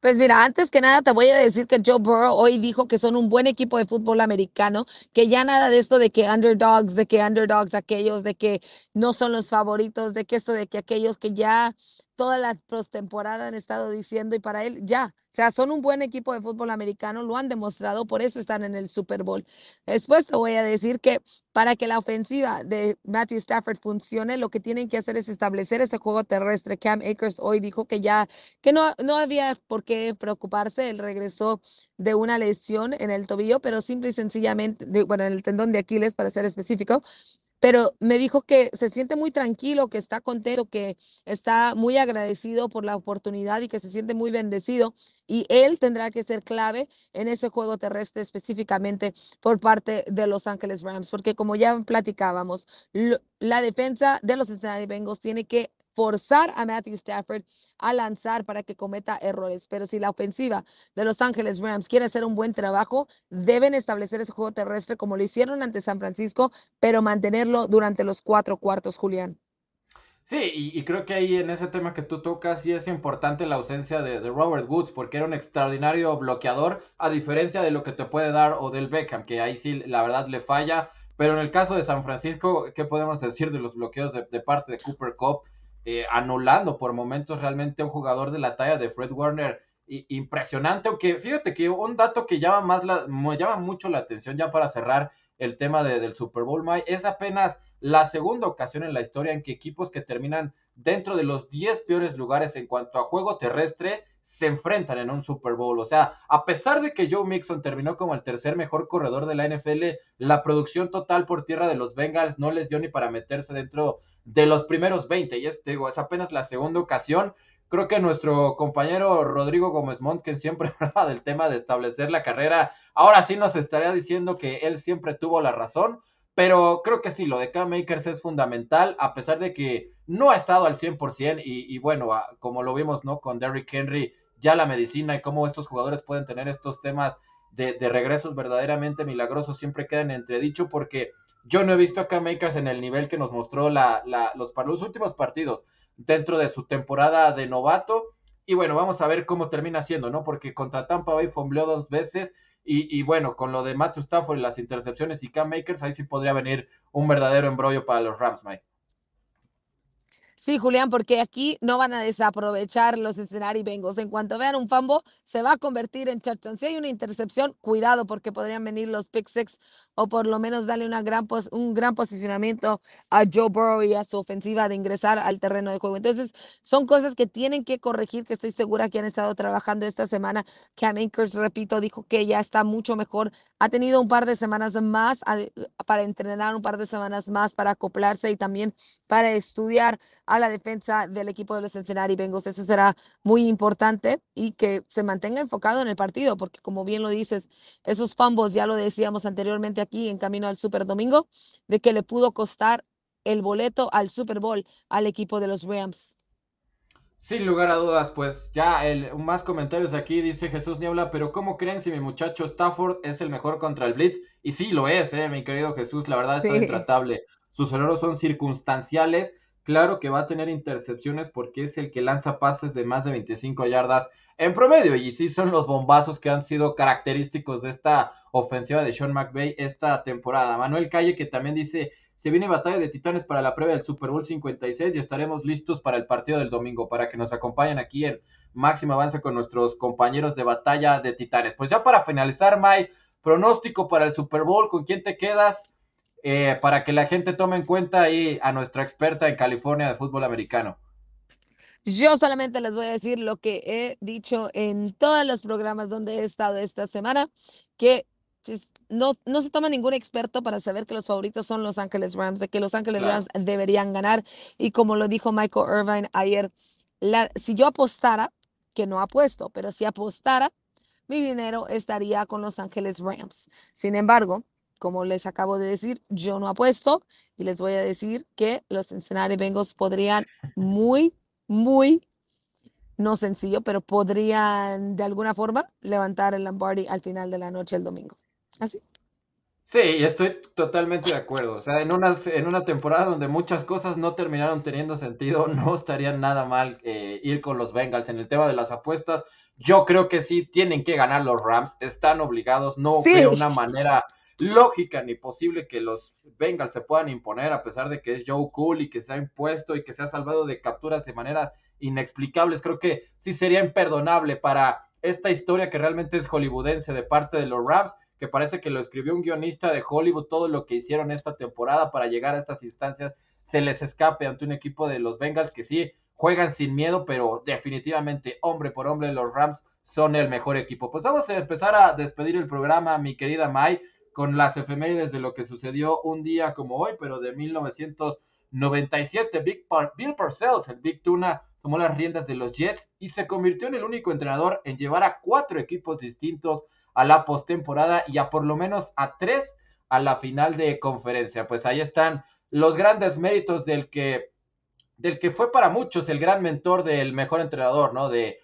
Pues mira, antes que nada te voy a decir que Joe Burrow hoy dijo que son un buen equipo de fútbol americano, que ya nada de esto de que underdogs, de que underdogs aquellos, de que no son los favoritos, de que esto, de que aquellos que ya toda la postemporada han estado diciendo y para él ya, o sea, son un buen equipo de fútbol americano, lo han demostrado, por eso están en el Super Bowl. Después te voy a decir que para que la ofensiva de Matthew Stafford funcione, lo que tienen que hacer es establecer ese juego terrestre. Cam Akers hoy dijo que ya, que no, no había por qué preocuparse, él regresó de una lesión en el tobillo, pero simple y sencillamente, de, bueno, en el tendón de Aquiles, para ser específico, pero me dijo que se siente muy tranquilo, que está contento, que está muy agradecido por la oportunidad y que se siente muy bendecido. Y él tendrá que ser clave en ese juego terrestre específicamente por parte de Los Ángeles Rams, porque como ya platicábamos, la defensa de los Cincinnati Bengals tiene que forzar a Matthew Stafford a lanzar para que cometa errores. Pero si la ofensiva de Los Ángeles Rams quiere hacer un buen trabajo, deben establecer ese juego terrestre como lo hicieron ante San Francisco, pero mantenerlo durante los cuatro cuartos, Julián. Sí, y, creo que ahí en ese tema que tú tocas sí es importante la ausencia de, Robert Woods, porque era un extraordinario bloqueador, a diferencia de lo que te puede dar Odell Beckham, que ahí sí la verdad le falla. Pero en el caso de San Francisco, ¿qué podemos decir de los bloqueos de, de parte de Cooper Cup? Eh, anulando por momentos realmente un jugador de la talla de Fred Warner impresionante, aunque fíjate que un dato que llama más me llama mucho la atención ya para cerrar el tema del Super Bowl, es apenas la segunda ocasión en la historia en que equipos que terminan dentro de los 10 peores lugares en cuanto a juego terrestre se enfrentan en un Super Bowl. O sea, a pesar de que Joe Mixon terminó como el tercer mejor corredor de la NFL, la producción total por tierra de los Bengals no les dio ni para meterse dentro de los primeros 20. Y es, es apenas la segunda ocasión. Creo que nuestro compañero Rodrigo Gómez Mont, quien siempre (laughs) hablaba del tema de establecer la carrera, ahora sí nos estaría diciendo que él siempre tuvo la razón. Pero creo que sí, lo de Cam Makers es fundamental, a pesar de que no ha estado al 100%. Y, y bueno, como lo vimos, ¿no? Con Derrick Henry, ya la medicina y cómo estos jugadores pueden tener estos temas de, regresos verdaderamente milagrosos siempre quedan entredicho porque yo no he visto a Cam Makers en el nivel que nos mostró la, los, los últimos partidos dentro de su temporada de novato. Y bueno, vamos a ver cómo termina siendo, ¿no? Porque contra Tampa Bay fombleó dos veces. Y, bueno, con lo de Matthew Stafford y las intercepciones y Cam Makers, ahí sí podría venir un verdadero embrollo para los Rams, Mike. Sí, Julián, porque aquí no van a desaprovechar los Cincinnati Bengals. En cuanto vean un fambo, se va a convertir en touchdown. Si hay una intercepción, cuidado porque podrían venir los pick six o por lo menos darle una gran un gran posicionamiento a Joe Burrow y a su ofensiva de ingresar al terreno de juego. Entonces, son cosas que tienen que corregir, que estoy segura que han estado trabajando esta semana. Cam Akers, repito, dijo que ya está mucho mejor. Ha tenido un par de semanas más para entrenar, un par de semanas más para acoplarse y también para estudiar a la defensa del equipo de los Cincinnati Bengals. Eso será muy importante y que se mantenga enfocado en el partido, porque como bien lo dices, esos fumbles, ya lo decíamos anteriormente aquí en camino al Super Domingo, de que le pudo costar el boleto al Super Bowl al equipo de los Rams. Sin lugar a dudas, pues ya el, más comentarios aquí, dice Jesús Niebla, pero ¿cómo creen si mi muchacho Stafford es el mejor contra el Blitz? Y sí, lo es, eh, mi querido Jesús, la verdad está intratable. Sus errores son circunstanciales Claro que va a tener intercepciones porque es el que lanza pases de más de 25 yardas en promedio. Y sí son los bombazos que han sido característicos de esta ofensiva de Sean McVay esta temporada. Manuel Calle que también dice, se viene batalla de titanes para la prueba del Super Bowl 56 y estaremos listos para el partido del domingo, para que nos acompañen aquí en Máximo Avance con nuestros compañeros de batalla de titanes. Pues ya para finalizar, Mike, pronóstico para el Super Bowl, ¿con quién te quedas? Eh, para que la gente tome en cuenta ahí a nuestra experta en California de fútbol americano. Yo solamente les voy a decir lo que he dicho en todos los programas donde he estado esta semana, que pues, no, no se toma ningún experto para saber que los favoritos son Los Ángeles Rams, de que Los Ángeles Rams deberían ganar. Y como lo dijo Michael Irvine ayer, si yo apostara, que no apuesto, pero si apostara, mi dinero estaría con Los Ángeles Rams. Sin embargo, como les acabo de decir, yo no apuesto y les voy a decir que los Cincinnati Bengals podrían muy, muy, no sencillo, pero podrían de alguna forma levantar el Lombardi al final de la noche el domingo. Así. Sí, estoy totalmente de acuerdo. O sea, en, unas, en una temporada donde muchas cosas no terminaron teniendo sentido, (laughs) no estaría nada mal eh, ir con los Bengals. En el tema de las apuestas, yo creo que sí tienen que ganar los Rams. Están obligados. No veo una manera lógica ni posible que los Bengals se puedan imponer a pesar de que es Joe Cool y que se ha impuesto y que se ha salvado de capturas de maneras inexplicables. Creo que sí sería imperdonable para esta historia que realmente es hollywoodense de parte de los Rams, que parece que lo escribió un guionista de Hollywood, todo lo que hicieron esta temporada para llegar a estas instancias se les escape ante un equipo de los Bengals que sí juegan sin miedo, pero definitivamente hombre por hombre los Rams son el mejor equipo. Pues vamos a empezar a despedir el programa, mi querida Mai con las efemérides de lo que sucedió un día como hoy, pero de 1997. Big Bill Parcells, el Big Tuna, tomó las riendas de los Jets y se convirtió en el único entrenador en llevar a cuatro equipos distintos a la postemporada y a por lo menos a tres a la final de conferencia. Pues ahí están los grandes méritos del que, del que fue para muchos el gran mentor del mejor entrenador, ¿no? De,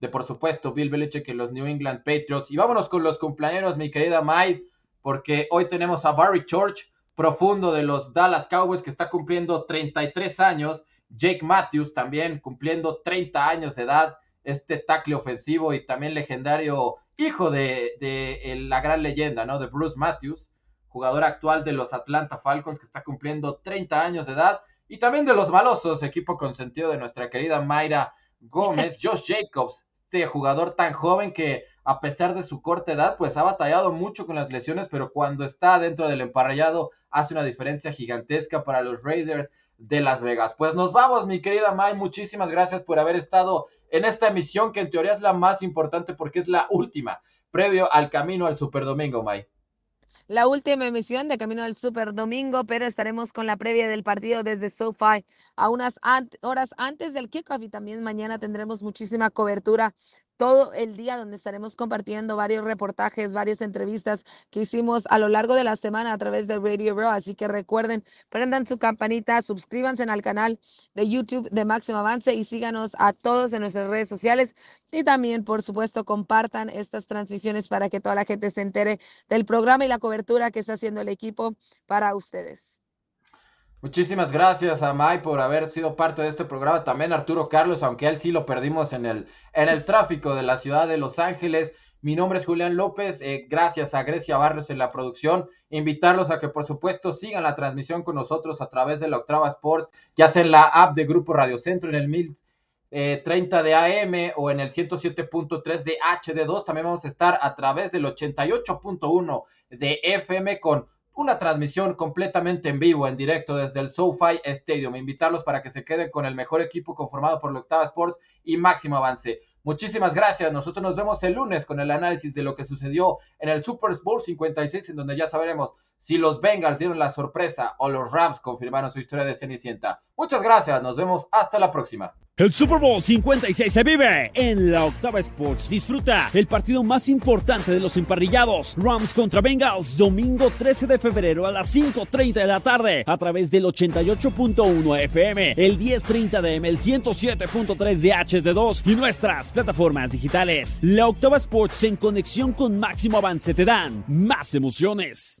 de por supuesto Bill Belichick en los New England Patriots. Y vámonos con los cumpleaños, mi querida Mai, porque hoy tenemos a Barry Church, profundo de los Dallas Cowboys, que está cumpliendo 33 años. Jake Matthews también cumpliendo 30 años de edad, este tackle ofensivo y también legendario hijo de, de, la gran leyenda, ¿no? De Bruce Matthews, jugador actual de los Atlanta Falcons que está cumpliendo 30 años de edad y también de los malosos, equipo consentido de nuestra querida Mayra Gómez, (laughs) Josh Jacobs, este jugador tan joven que a pesar de su corta edad, pues ha batallado mucho con las lesiones, pero cuando está dentro del emparrillado hace una diferencia gigantesca para los Raiders de Las Vegas. Pues nos vamos, mi querida May, muchísimas gracias por haber estado en esta emisión que en teoría es la más importante porque es la última, previo al camino al Super Domingo, May. La última emisión de Camino al Super Domingo, pero estaremos con la previa del partido desde SoFi. A unas horas antes del kickoff y también mañana tendremos muchísima cobertura todo el día donde estaremos compartiendo varios reportajes, varias entrevistas que hicimos a lo largo de la semana a través de Radio Bro. Así que recuerden, prendan su campanita, suscríbanse al canal de YouTube de Máximo Avance y síganos a todos en nuestras redes sociales. Y también, por supuesto, compartan estas transmisiones para que toda la gente se entere del programa y la cobertura que está haciendo el equipo para ustedes. Muchísimas gracias a Mai por haber sido parte de este programa. También Arturo Carlos, aunque él sí lo perdimos en el, en el tráfico de la ciudad de Los Ángeles. Mi nombre es Julián López. Eh, gracias a Grecia Barrios en la producción. Invitarlos a que, por supuesto, sigan la transmisión con nosotros a través de la Octava Sports, ya sea en la app de Grupo Radio Centro, en el 1030 eh, de AM o en el 107.3 de HD2. También vamos a estar a través del 88.1 de FM con una transmisión completamente en vivo, en directo desde el SoFi Stadium. Invitarlos para que se queden con el mejor equipo conformado por la Octava Sports y Máximo Avance. Muchísimas gracias. Nosotros nos vemos el lunes con el análisis de lo que sucedió en el Super Bowl 56, en donde ya sabremos si los Bengals dieron la sorpresa o los Rams confirmaron su historia de Cenicienta. Muchas gracias. Nos vemos hasta la próxima. El Super Bowl 56 se vive en la Octava Sports. Disfruta el partido más importante de los emparrillados. Rams contra Bengals, domingo 13 de febrero a las 5.30 de la tarde a través del 88.1 FM, el 10.30 de M, el 107.3 de HD2 y nuestras plataformas digitales. La Octava Sports en conexión con Máximo Avance te dan más emociones.